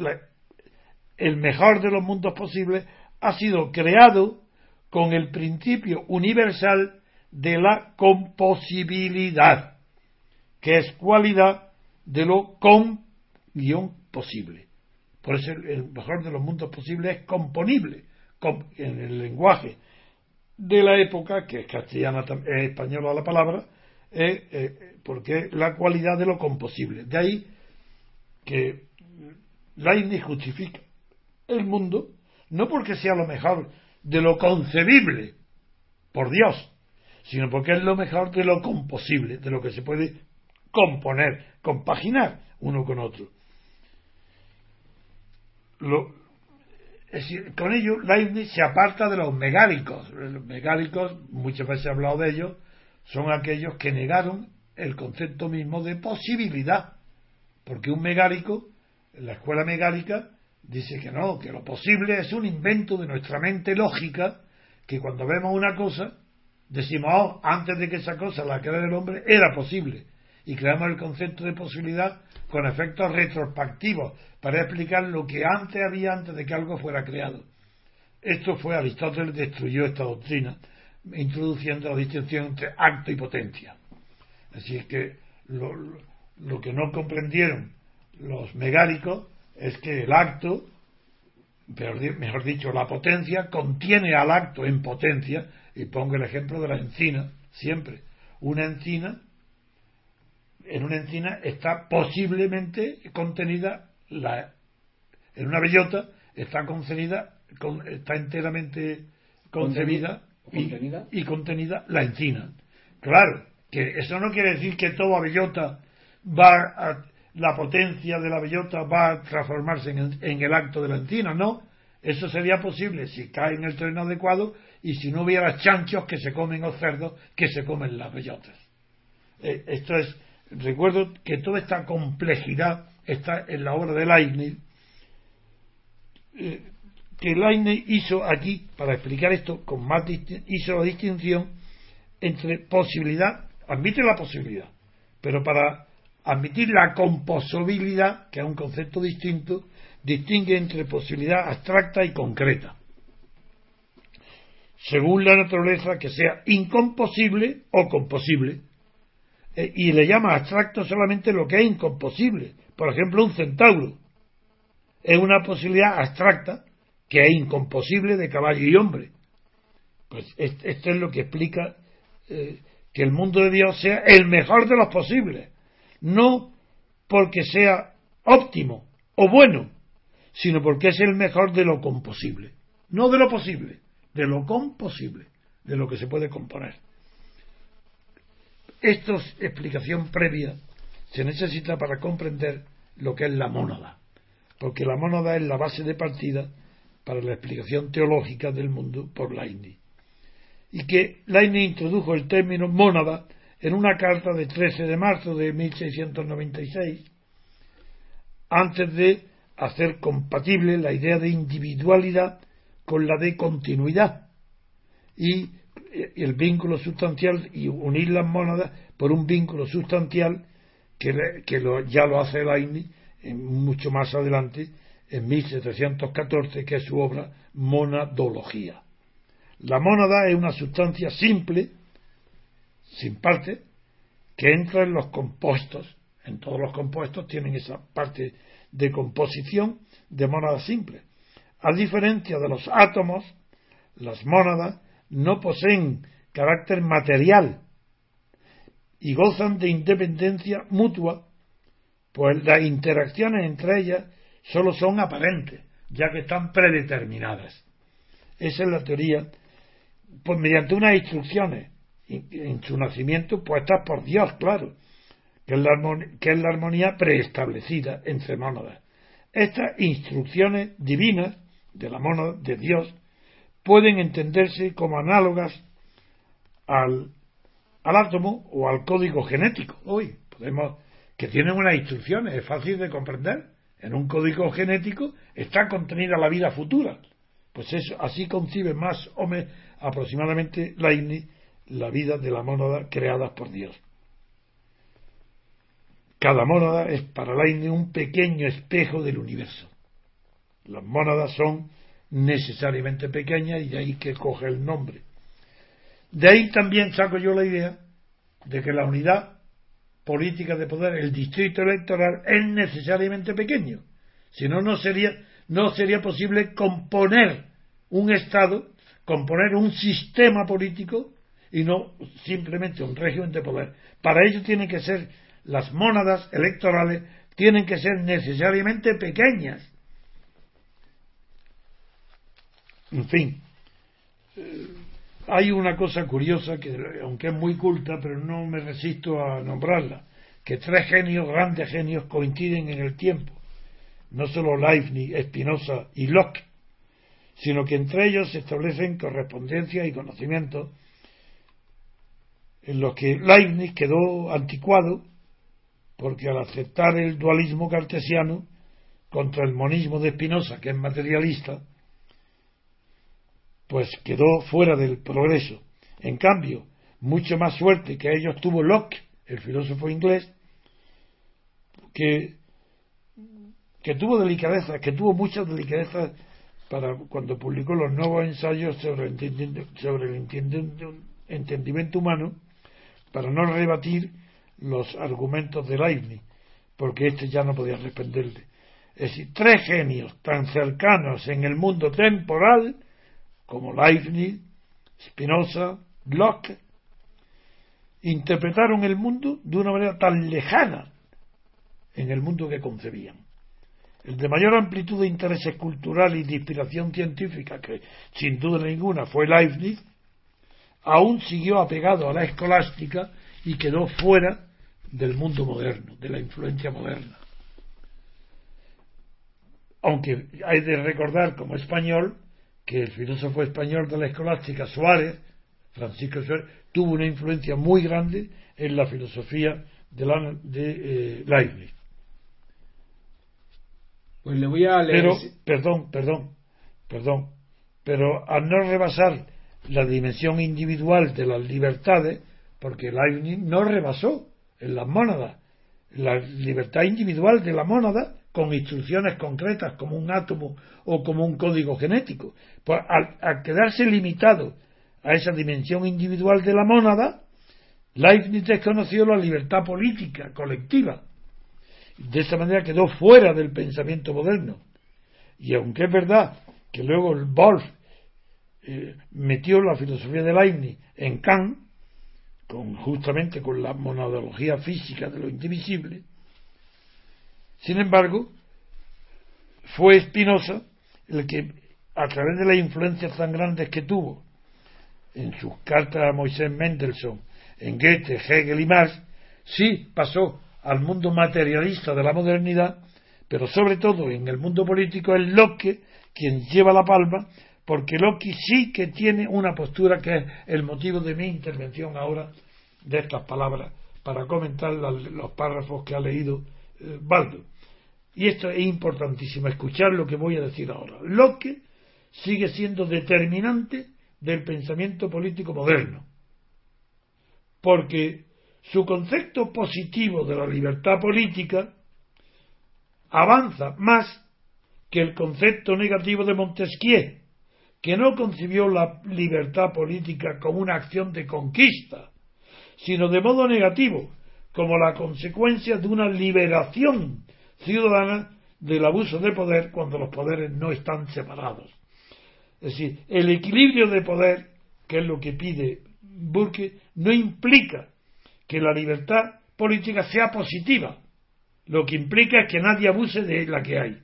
el mejor de los mundos posibles ha sido creado con el principio universal de la composibilidad, que es cualidad de lo con posible. Por eso el mejor de los mundos posibles es componible en el lenguaje de la época, que es castellana, es española la palabra, eh, porque es la cualidad de lo composible. De ahí que Leibniz justifica el mundo no porque sea lo mejor de lo concebible por Dios, sino porque es lo mejor de lo composible, de lo que se puede componer, compaginar uno con otro con ello Leibniz se aparta de los megálicos. Los megálicos, muchas veces he hablado de ellos, son aquellos que negaron el concepto mismo de posibilidad. Porque un megálico, en la escuela megálica, dice que no, que lo posible es un invento de nuestra mente lógica, que cuando vemos una cosa, decimos, oh, antes de que esa cosa la crea el hombre, era posible. Y creamos el concepto de posibilidad con efectos retrospectivos para explicar lo que antes había antes de que algo fuera creado. Esto fue Aristóteles destruyó esta doctrina, introduciendo la distinción entre acto y potencia. Así es que lo, que no comprendieron los megáricos es que el acto, mejor dicho, la potencia, contiene al acto en potencia, y pongo el ejemplo de la encina, siempre. Una encina en una encina está posiblemente contenida la, en una bellota está contenida está enteramente concebida y, contenida. La encina. Claro que eso no quiere decir que toda bellota va a, la potencia de la bellota va a transformarse en, en el acto de la encina no eso sería posible si cae en el terreno adecuado y si no hubiera chanchos que se comen o cerdos que se comen las bellotas. Eh, esto es recuerdo que toda esta complejidad está en la obra de Leibniz, eh, que Leibniz hizo aquí, para explicar esto con más hizo la distinción entre posibilidad, admite la posibilidad, pero para admitir la composibilidad, que es un concepto distinto, distingue entre posibilidad abstracta y concreta. Según la naturaleza, que sea incomposible o composible, eh, y le llama abstracto solamente lo que es incomposible. Por ejemplo, un centauro es una posibilidad abstracta que es incomposible de caballo y hombre. Pues esto es lo que explica eh, que el mundo de Dios sea el mejor de los posibles. No porque sea óptimo o bueno, sino porque es el mejor de lo composible. No de lo posible, de lo composible, de lo que se puede componer esta explicación previa se necesita para comprender lo que es la mónada, porque la mónada es la base de partida para la explicación teológica del mundo por Leibniz. Y que Leibniz introdujo el término mónada en una carta de 13 de marzo de 1696, antes de hacer compatible la idea de individualidad con la de continuidad y el vínculo sustancial y unir las mónadas por un vínculo sustancial que, ya lo hace Leibniz mucho más adelante en 1714 que es su obra Monadología. La mónada es una sustancia simple, sin parte, que entra en los compuestos. En todos los compuestos tienen esa parte de composición de mónada simple. A diferencia de los átomos, las mónadas no poseen carácter material y gozan de independencia mutua, pues las interacciones entre ellas solo son aparentes, ya que están predeterminadas. Esa es la teoría, pues mediante unas instrucciones en su nacimiento puestas por Dios, claro, que es la armonía, que es la armonía preestablecida entre mónadas. Estas instrucciones divinas de la mónada de Dios pueden entenderse como análogas al, al átomo o al código genético. Hoy podemos que tienen unas instrucciones, es fácil de comprender. En un código genético está contenida la vida futura. Pues eso, así concibe más o menos aproximadamente Leibniz la vida de la mónada creada por Dios. Cada mónada es para Leibniz un pequeño espejo del universo. Las mónadas son necesariamente pequeñas y de ahí que coge el nombre. De ahí también saco yo la idea de que la unidad política de poder, el distrito electoral, es necesariamente pequeño. Si no, no sería, no sería posible componer un Estado, componer un sistema político y no simplemente un régimen de poder. Para ello tienen que ser las mónadas electorales, tienen que ser necesariamente pequeñas. En fin, hay una cosa curiosa que, aunque es muy culta, pero no me resisto a nombrarla, que tres genios, grandes genios, coinciden en el tiempo. No solo Leibniz, Spinoza y Locke, sino que entre ellos se establecen correspondencia y conocimiento en los que Leibniz quedó anticuado porque al aceptar el dualismo cartesiano contra el monismo de Spinoza, que es materialista, pues quedó fuera del progreso. En cambio, mucho más suerte que ellos tuvo Locke, el filósofo inglés, que, que tuvo delicadeza, que tuvo mucha delicadeza para cuando publicó los nuevos ensayos sobre el, sobre el entendimiento humano, para no rebatir los argumentos de Leibniz, porque éste ya no podía responderle. Es decir, tres genios tan cercanos en el mundo temporal como Leibniz, Spinoza, Locke, interpretaron el mundo de una manera tan lejana en el mundo que concebían. El de mayor amplitud de intereses cultural y de inspiración científica, que sin duda ninguna fue Leibniz, aún siguió apegado a la escolástica y quedó fuera del mundo moderno, de la influencia moderna. Aunque hay de recordar como español que el filósofo español de la escolástica Suárez, Francisco Suárez, tuvo una influencia muy grande en la filosofía de, la, de eh, Leibniz. Pues le voy a leer. Pero, perdón, perdón, perdón, pero al no rebasar la dimensión individual de las libertades, porque Leibniz no rebasó en las mónadas la libertad individual de la mónada con instrucciones concretas como un átomo o como un código genético. Pues al, quedarse limitado a esa dimensión individual de la mónada, Leibniz desconoció la libertad política colectiva. De esa manera quedó fuera del pensamiento moderno. Y aunque es verdad que luego el Wolf eh, metió la filosofía de Leibniz en Kant, con, justamente con la monadología física de lo indivisible, sin embargo, fue Spinoza el que, a través de las influencias tan grandes que tuvo en sus cartas a Moisés Mendelssohn, en Goethe, Hegel y Marx, sí pasó al mundo materialista de la modernidad, pero sobre todo en el mundo político es Locke quien lleva la palma, porque Locke sí que tiene una postura que es el motivo de mi intervención ahora de estas palabras para comentar los párrafos que ha leído Baldo. Y esto es importantísimo, escuchar lo que voy a decir ahora. Locke sigue siendo determinante del pensamiento político moderno, porque su concepto positivo de la libertad política avanza más que el concepto negativo de Montesquieu, que no concibió la libertad política como una acción de conquista, sino de modo negativo, como la consecuencia de una liberación ciudadana del abuso de poder cuando los poderes no están separados. Es decir, el equilibrio de poder, que es lo que pide Burke, no implica que la libertad política sea positiva. Lo que implica es que nadie abuse de la que hay.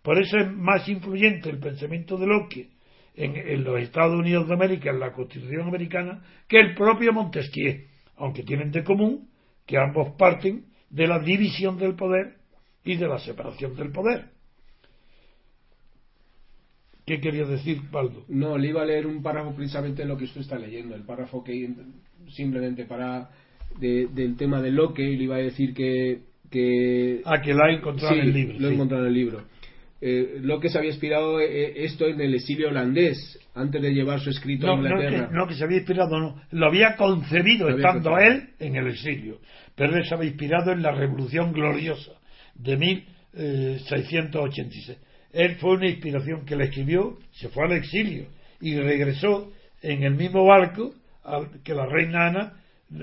Por eso es más influyente el pensamiento de Locke en, en los Estados Unidos de América, en la Constitución americana, que el propio Montesquieu, aunque tienen de común que ambos parten de la división del poder y de la separación del poder. ¿Qué quería decir, Baldo? No, le iba a leer un párrafo precisamente de lo que usted está leyendo, el párrafo que simplemente para del tema de Locke, y le iba a decir que... que ah, que lo ha encontrado en el libro. lo he encontrado en el libro. Eh, Locke se había inspirado eh, esto en el exilio holandés, antes de llevar su escrito a Inglaterra. No que, no, que se había inspirado, no. Lo había concebido estando él en el exilio. Pero él se había inspirado en la Revolución Gloriosa de 1686. Él fue una inspiración que le escribió, se fue al exilio y regresó en el mismo barco que la reina Ana,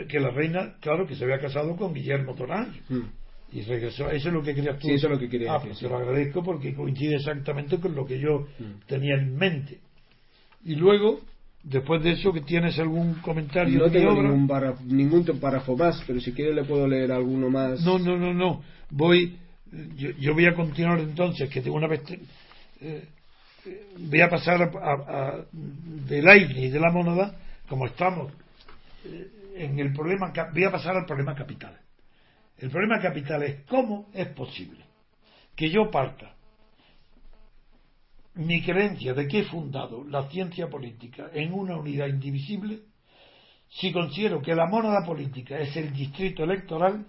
que la reina, claro, que se había casado con Guillermo Torán. Hmm. Y regresó, eso es lo que querías tú. Sí, eso es lo que quería ah, pues te lo agradezco porque coincide exactamente con lo que yo hmm. tenía en mente. Y luego, después de eso, que tienes algún comentario? No tengo ningún, ningún párrafo más, pero si quiere le puedo leer alguno más. No, no, no, no. Voy yo, voy a continuar entonces, que tengo una vez. Eh, voy a pasar a, del aire y de la moneda, como estamos eh, en el problema, voy a pasar al problema capital. El problema capital es cómo es posible que yo parta mi creencia de que he fundado la ciencia política en una unidad indivisible si considero que la moneda política es el distrito electoral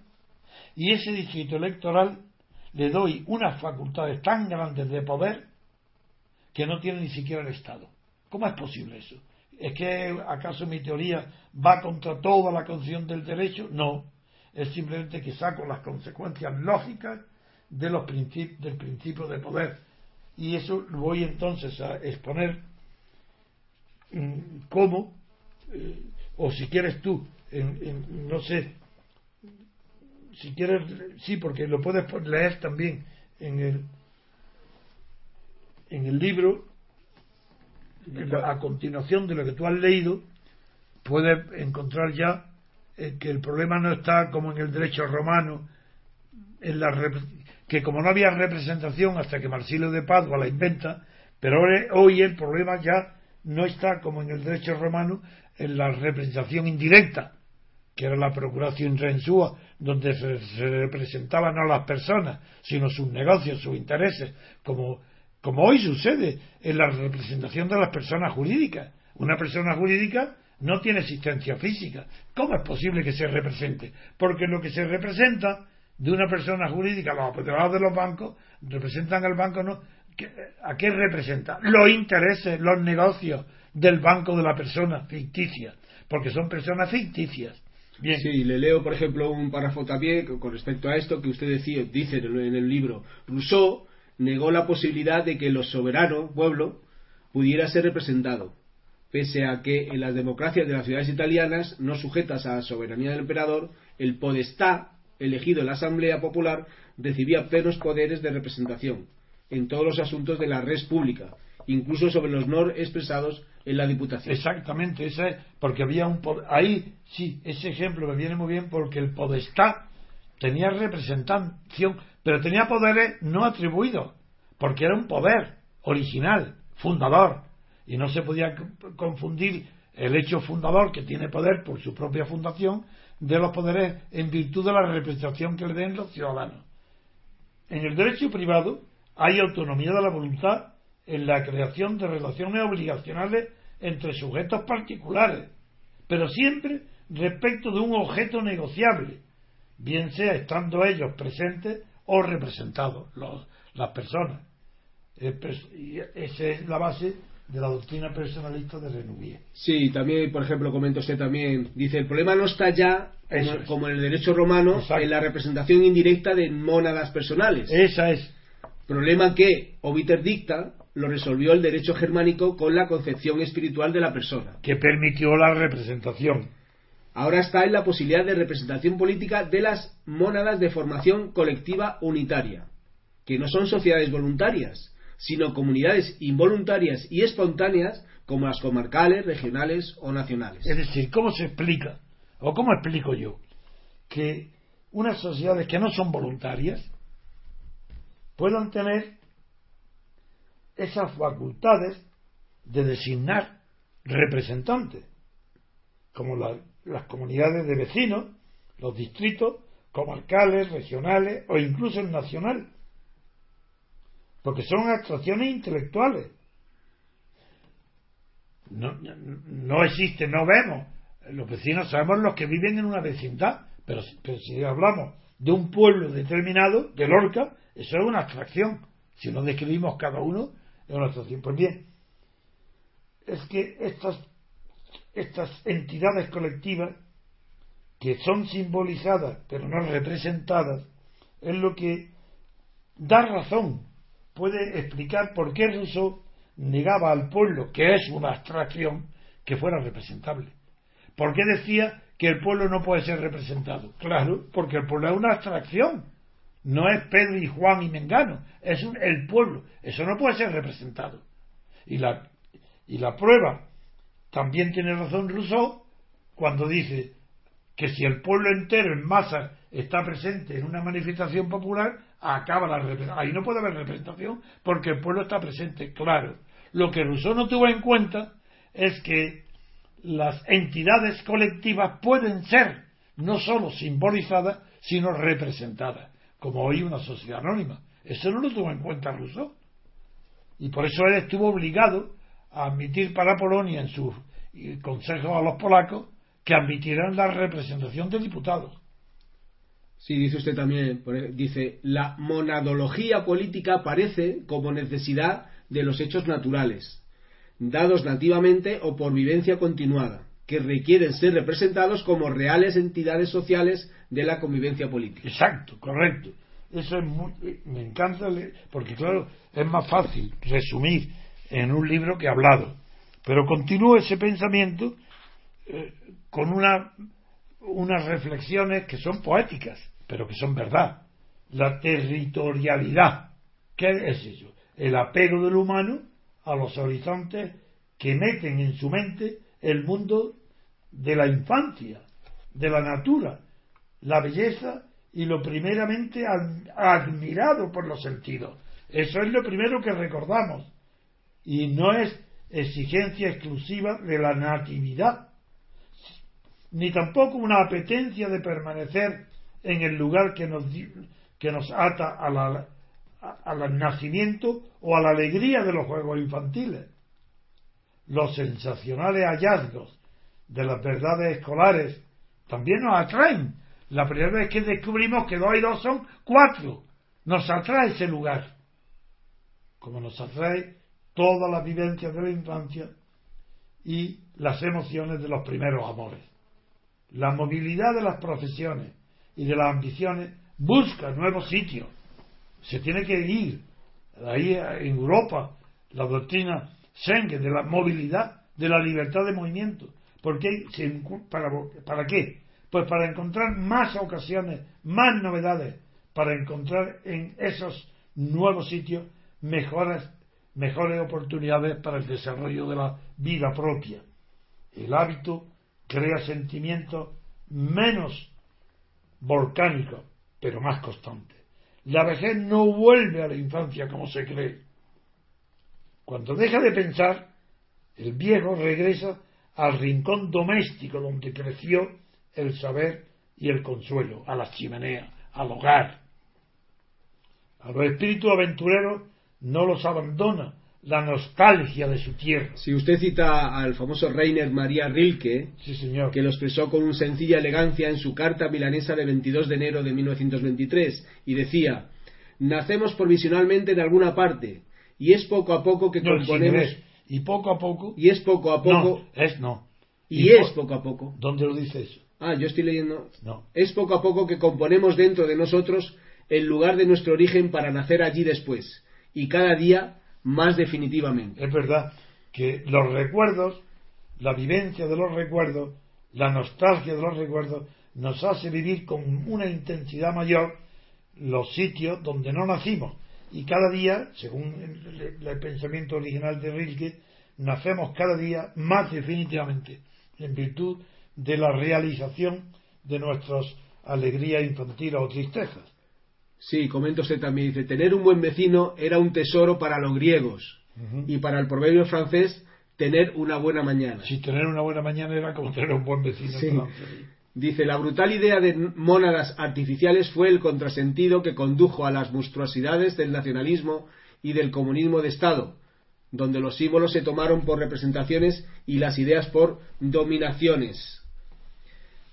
y ese distrito electoral le doy unas facultades tan grandes de poder que no tiene ni siquiera el Estado. ¿Cómo es posible eso? ¿Es que acaso mi teoría va contra toda la concepción del derecho? No, es simplemente que saco las consecuencias lógicas de los del principio de poder. Y eso lo voy entonces a exponer mm, cómo, eh, o si quieres tú, no sé, si quieres, sí, porque lo puedes leer también en el, en el libro, a continuación de lo que tú has leído, puedes encontrar ya que el problema no está como en el derecho romano, en la que como no había representación hasta que Marsilio de Padua la inventa, pero hoy el problema ya no está como en el derecho romano en la representación indirecta, que era la procuración rensúa, donde se, representaban no las personas, sino sus negocios, sus intereses, como, como hoy sucede en la representación de las personas jurídicas. Una persona jurídica no tiene existencia física. ¿Cómo es posible que se represente? Porque lo que se representa de una persona jurídica, los apoderados de los bancos, representan al banco, ¿no? ¿A qué representa? Los intereses, los negocios del banco de la persona ficticia, porque son personas ficticias. Sí, le leo, por ejemplo, un párrafo también con respecto a esto que usted decía, dice en el libro. Rousseau negó la posibilidad de que el soberano, pueblo, pudiera ser representado, pese a que en las democracias de las ciudades italianas, no sujetas a la soberanía del emperador, el podestá, elegido en la Asamblea Popular, recibía plenos poderes de representación en todos los asuntos de la red pública, incluso sobre los no expresados en la Diputación. Exactamente, ese, porque había un ahí sí, ese ejemplo me viene muy bien porque el Podestá tenía representación, pero tenía poderes no atribuidos, porque era un poder original, fundador, y no se podía confundir el hecho fundador que tiene poder por su propia fundación de los poderes en virtud de la representación que le den los ciudadanos. En el derecho privado hay autonomía de la voluntad en la creación de relaciones obligacionales entre sujetos particulares, pero siempre respecto de un objeto negociable, bien sea estando ellos presentes o representados, las personas. Esa es la base de la doctrina personalista de Renouvier. Sí, también, por ejemplo, comenta usted también, dice, el problema no está ya, como, en el derecho romano, en la representación indirecta de mónadas personales. Esa es. Problema que Obiter dicta lo resolvió el derecho germánico con la concepción espiritual de la persona. Que permitió la representación. Ahora está en la posibilidad de representación política de las mónadas de formación colectiva unitaria, que no son sociedades voluntarias, sino comunidades involuntarias y espontáneas como las comarcales, regionales o nacionales. Es decir, ¿cómo se explica, o cómo explico yo, que unas sociedades que no son voluntarias puedan tener esas facultades de designar representantes, como las comunidades de vecinos, los distritos comarcales, regionales o incluso el nacional porque son abstracciones intelectuales. No, no existe, no vemos. Los vecinos sabemos los que viven en una vecindad, pero, si hablamos de un pueblo determinado, de Lorca, eso es una abstracción. Si no describimos cada uno, es una abstracción. Pues bien, es que estas, estas entidades colectivas que son simbolizadas pero no representadas es lo que da razón puede explicar por qué Rousseau negaba al pueblo, que es una abstracción, que fuera representable. ¿Por qué decía que el pueblo no puede ser representado? Claro, porque el pueblo es una abstracción. No es Pedro y Juan y Mengano, es el pueblo. Eso no puede ser representado. Y la, y la prueba, también tiene razón Rousseau, cuando dice que si el pueblo entero en masa está presente en una manifestación popular, acaba la representación. Ahí no puede haber representación porque el pueblo está presente, claro. Lo que Rousseau no tuvo en cuenta es que las entidades colectivas pueden ser no sólo simbolizadas, sino representadas, como hoy una sociedad anónima. Eso no lo tuvo en cuenta Rousseau. Y por eso él estuvo obligado a admitir para Polonia en sus consejos a los polacos que admitieran la representación de diputados. Sí, dice usted también, e, dice, la monadología política aparece como necesidad de los hechos naturales, dados nativamente o por vivencia continuada, que requieren ser representados como reales entidades sociales de la convivencia política. Exacto, correcto. Eso es muy, me encanta, porque claro, es más fácil resumir en un libro que hablado. Pero continúo ese pensamiento eh, con una, unas reflexiones que son poéticas pero que son verdad. La territorialidad. ¿Qué es eso? El apego del humano a los horizontes que meten en su mente el mundo de la infancia, de la natura, la belleza y lo primeramente admirado por los sentidos. Eso es lo primero que recordamos. Y no es exigencia exclusiva de la natividad, ni tampoco una apetencia de permanecer en el lugar que nos, que nos ata al nacimiento o a la alegría de los juegos infantiles. Los sensacionales hallazgos de las verdades escolares también nos atraen. La primera vez que descubrimos que dos y dos son cuatro, nos atrae ese lugar, como nos atrae todas las vivencias de la infancia y las emociones de los primeros amores. La movilidad de las profesiones, y de las ambiciones, busca nuevos sitios. Se tiene que ir. Ahí en Europa, la doctrina Schengen de la movilidad, de la libertad de movimiento. ¿Por para, ¿Para qué? Pues para encontrar más ocasiones, más novedades, para encontrar en esos nuevos sitios mejores, mejores oportunidades para el desarrollo de la vida propia. El hábito crea sentimientos menos volcánico, pero más constante. La vejez no vuelve a la infancia como se cree. Cuando deja de pensar, el viejo regresa al rincón doméstico donde creció el saber y el consuelo, a las chimeneas, al hogar. A los espíritus aventureros no los abandona la nostalgia de su tierra. Si usted cita al famoso Reiner María Rilke, sí, señor. que lo expresó con sencilla elegancia en su carta milanesa de 22 de enero de 1923, y decía, nacemos provisionalmente en alguna parte, y es poco a poco que componemos... y poco a poco... Y es poco a poco... No, es no. Y, es poco a poco. ¿Dónde lo dice eso? Ah, yo estoy leyendo... No. Es poco a poco que componemos dentro de nosotros el lugar de nuestro origen para nacer allí después, y cada día más definitivamente. Es verdad que los recuerdos, la vivencia de los recuerdos, la nostalgia de los recuerdos, nos hace vivir con una intensidad mayor los sitios donde no nacimos. Y cada día, según el, pensamiento original de Rilke, nacemos cada día más definitivamente, en virtud de la realización de nuestras alegrías infantiles o tristezas. Sí, comenta usted también, dice, tener un buen vecino era un tesoro para los griegos y para el proverbio francés, tener una buena mañana. Sí, tener una buena mañana era como tener un buen vecino. Dice, la brutal idea de mónadas artificiales fue el contrasentido que condujo a las monstruosidades del nacionalismo y del comunismo de Estado, donde los símbolos se tomaron por representaciones y las ideas por dominaciones.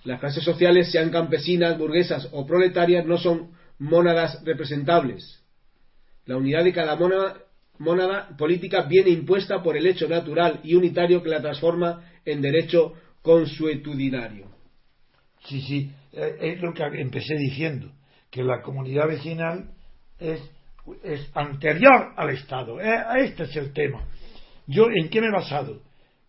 Las clases sociales, sean campesinas, burguesas o proletarias, no son mónadas representables. La unidad de cada mónada, política viene impuesta por el hecho natural y unitario que la transforma en derecho consuetudinario. Sí, sí, eh, es lo que empecé diciendo, que la comunidad vecinal es, anterior al Estado. Eh, este es el tema. ¿Yo en qué me he basado?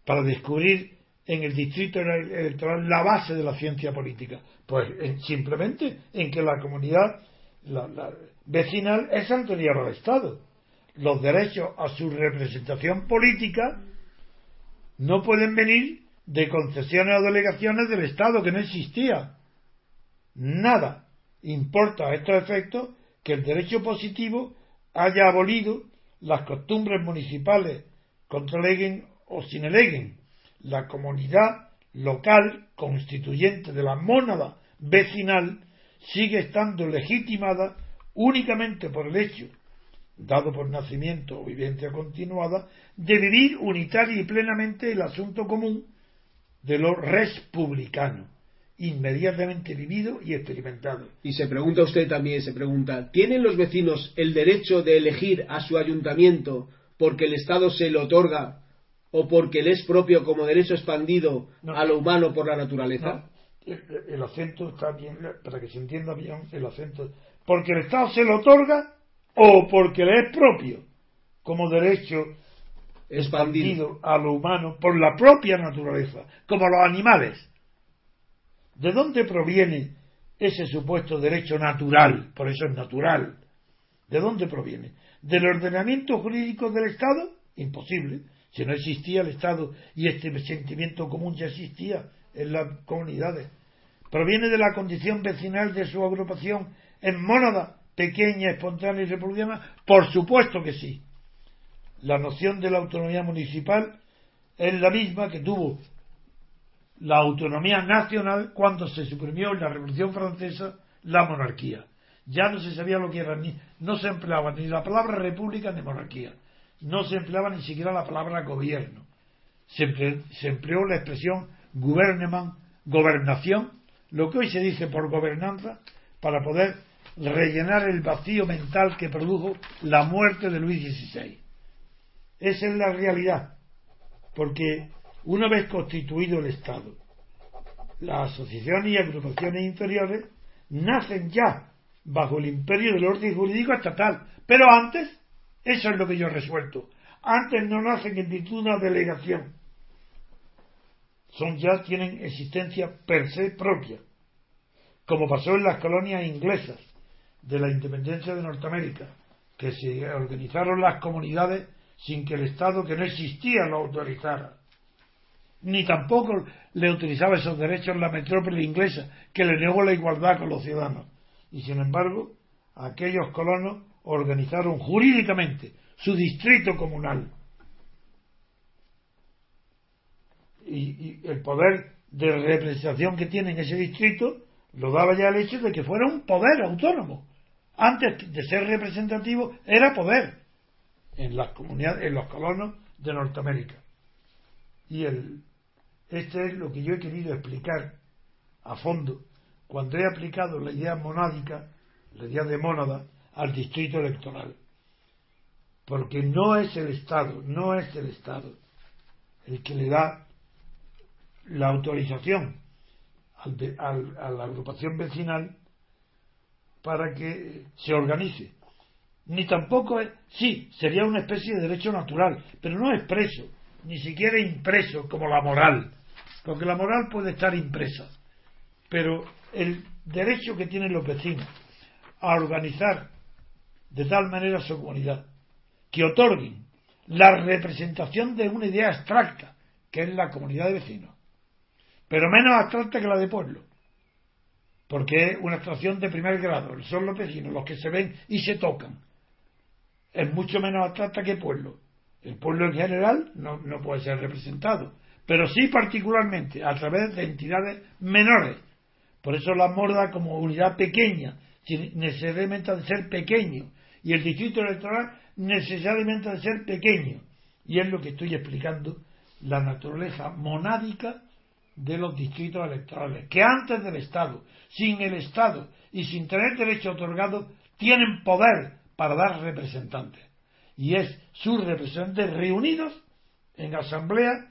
Para descubrir en el distrito electoral la base de la ciencia política. Pues simplemente en que la comunidad la, vecinal es anterior al Estado. Los derechos a su representación política no pueden venir de concesiones o delegaciones del Estado que no existía. Nada importa a estos efectos que el derecho positivo haya abolido las costumbres municipales, contraleguen o sin eleguen. La comunidad local constituyente de la mónada vecinal sigue estando legitimada únicamente por el hecho, dado por nacimiento o vivencia continuada, de vivir unitaria y plenamente el asunto común de lo republicano, inmediatamente vivido y experimentado. Y se pregunta usted también, se pregunta, ¿tienen los vecinos el derecho de elegir a su ayuntamiento porque el Estado se lo otorga o porque le es propio como derecho expandido a lo humano por la naturaleza? El acento está bien, para que se entienda bien el acento, porque el Estado se lo otorga o porque le es propio como derecho expandido a lo humano por la propia naturaleza, como los animales. ¿De dónde proviene ese supuesto derecho natural? Por eso es natural. ¿De dónde proviene? ¿Del ordenamiento jurídico del Estado? Imposible. Si no existía el Estado y este sentimiento común ya existía en las comunidades proviene de la condición vecinal de su agrupación en mónada, pequeña, espontánea y republicana? Por supuesto que sí. La noción de la autonomía municipal es la misma que tuvo la autonomía nacional cuando se suprimió en la Revolución Francesa la monarquía. Ya no se sabía lo que era, ni, no se empleaba ni la palabra república ni monarquía. No se empleaba ni siquiera la palabra gobierno. Se, se empleó la expresión gouvernement, gobernación, lo que hoy se dice por gobernanza, para poder rellenar el vacío mental que produjo la muerte de Luis XVI. Esa es la realidad, porque una vez constituido el Estado, las asociaciones y agrupaciones inferiores nacen ya bajo el imperio del orden jurídico estatal, pero antes, eso es lo que yo he resuelto, antes no nacen en virtud de una delegación, son ya tienen existencia per se propia, como pasó en las colonias inglesas de la independencia de Norteamérica, que se organizaron las comunidades sin que el Estado que no existía lo autorizara, ni tampoco le utilizaba esos derechos la metrópoli inglesa, que le negó la igualdad con los ciudadanos. Y sin embargo, aquellos colonos organizaron jurídicamente su distrito comunal y, el poder de representación que tiene en ese distrito lo daba ya el hecho de que fuera un poder autónomo. Antes de ser representativo era poder en las comunidades, en los colonos de Norteamérica. Y el, este es lo que yo he querido explicar a fondo cuando he aplicado la idea monádica, la idea de mónada, al distrito electoral. Porque no es el Estado, no es el Estado el que le da la autorización a la agrupación vecinal para que se organice. Ni tampoco es, sí, sería una especie de derecho natural, pero no expreso, ni siquiera impreso como la moral, porque la moral puede estar impresa, pero el derecho que tienen los vecinos a organizar de tal manera su comunidad que otorguen la representación de una idea abstracta, que es la comunidad de vecinos, pero menos abstracta que la de pueblo, porque es una abstracción de primer grado, son los vecinos los que se ven y se tocan, es mucho menos abstracta que pueblo. El pueblo en general no, no puede ser representado, pero sí particularmente a través de entidades menores. Por eso la morda como unidad pequeña, necesariamente de ser pequeño, y el distrito electoral necesariamente de ser pequeño. Y es lo que estoy explicando, la naturaleza monádica de los distritos electorales, que antes del Estado, sin el Estado y sin tener derecho otorgado, tienen poder para dar representantes. Y es sus representantes reunidos en asamblea,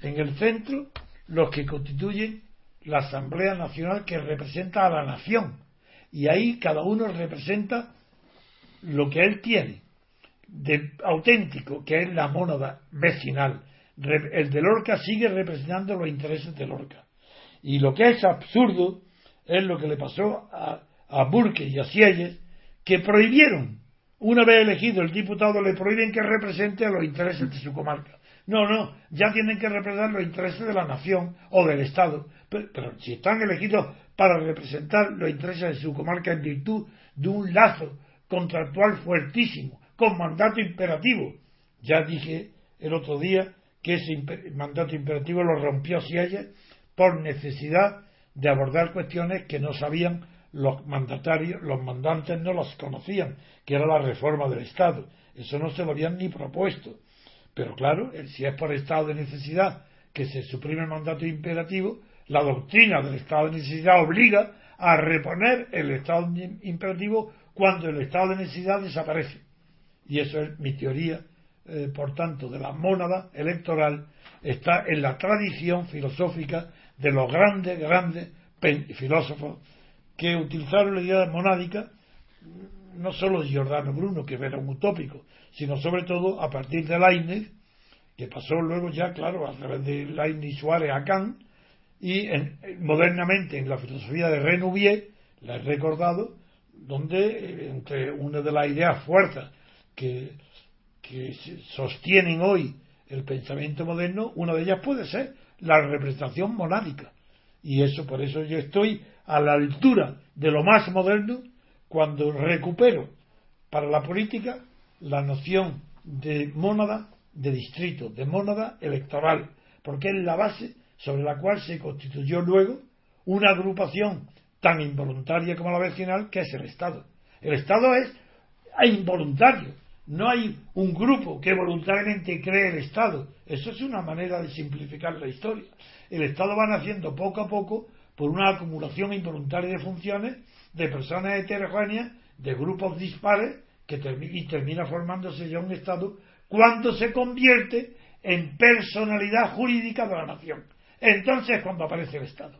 en el centro, los que constituyen la Asamblea Nacional que representa a la nación. Y ahí cada uno representa lo que él tiene de auténtico, que es la mónada vecinal. El de Lorca sigue representando los intereses de Lorca. Y lo que es absurdo es lo que le pasó a, Burke y a Sieyes, que prohibieron una vez elegido el diputado, le prohíben que represente a los intereses de su comarca. No, no, ya tienen que representar los intereses de la nación o del Estado. Pero, si están elegidos para representar los intereses de su comarca en virtud de un lazo contractual fuertísimo, con mandato imperativo. Ya dije el otro día que ese mandato imperativo lo rompió Sieyes por necesidad de abordar cuestiones que no sabían los mandatarios, los mandantes no los conocían, que era la reforma del Estado. Eso no se lo habían ni propuesto. Pero claro, si es por estado de necesidad que se suprime el mandato imperativo, la doctrina del estado de necesidad obliga a reponer el estado imperativo cuando el estado de necesidad desaparece. Y eso es mi teoría, eh, por tanto, de la mónada electoral, está en la tradición filosófica de los grandes, grandes filósofos que utilizaron la idea monádica no solo de Giordano Bruno, que era un utópico, sino sobre todo a partir de Leibniz, que pasó luego ya, claro, a través de Leibniz Suárez a Kant, y modernamente en la filosofía de Renouvier, la he recordado, donde eh, entre una de las ideas fuertes que, que sostienen hoy el pensamiento moderno, una de ellas puede ser la representación monádica. Y eso, por eso yo estoy a la altura de lo más moderno cuando recupero para la política la noción de mónada de distrito, de mónada electoral, porque es la base sobre la cual se constituyó luego una agrupación tan involuntaria como la vecinal que es el Estado. El Estado es involuntario, no hay un grupo que voluntariamente cree el Estado. Eso es una manera de simplificar la historia. El Estado va naciendo poco a poco por una acumulación involuntaria de funciones de personas heterogéneas, de grupos dispares, que y termina formándose ya un Estado cuando se convierte en personalidad jurídica de la nación. Entonces cuando aparece el Estado.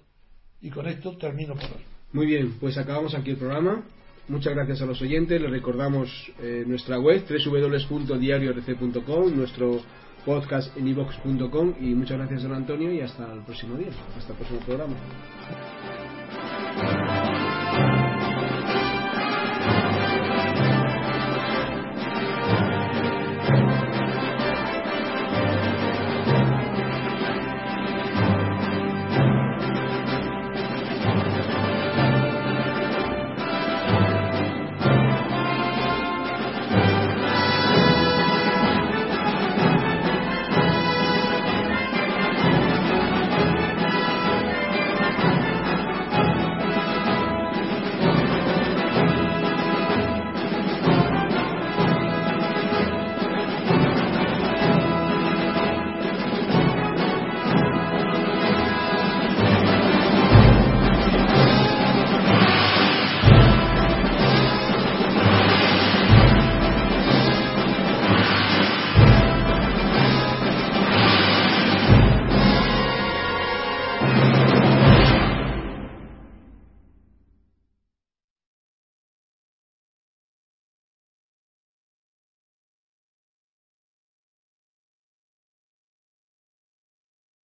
Y con esto termino por hoy. Muy bien, pues acabamos aquí el programa. Muchas gracias a los oyentes. Les recordamos eh, nuestra web www.diariorc.com, nuestro podcast en ivox.com y muchas gracias don Antonio y hasta el próximo día, hasta el próximo programa.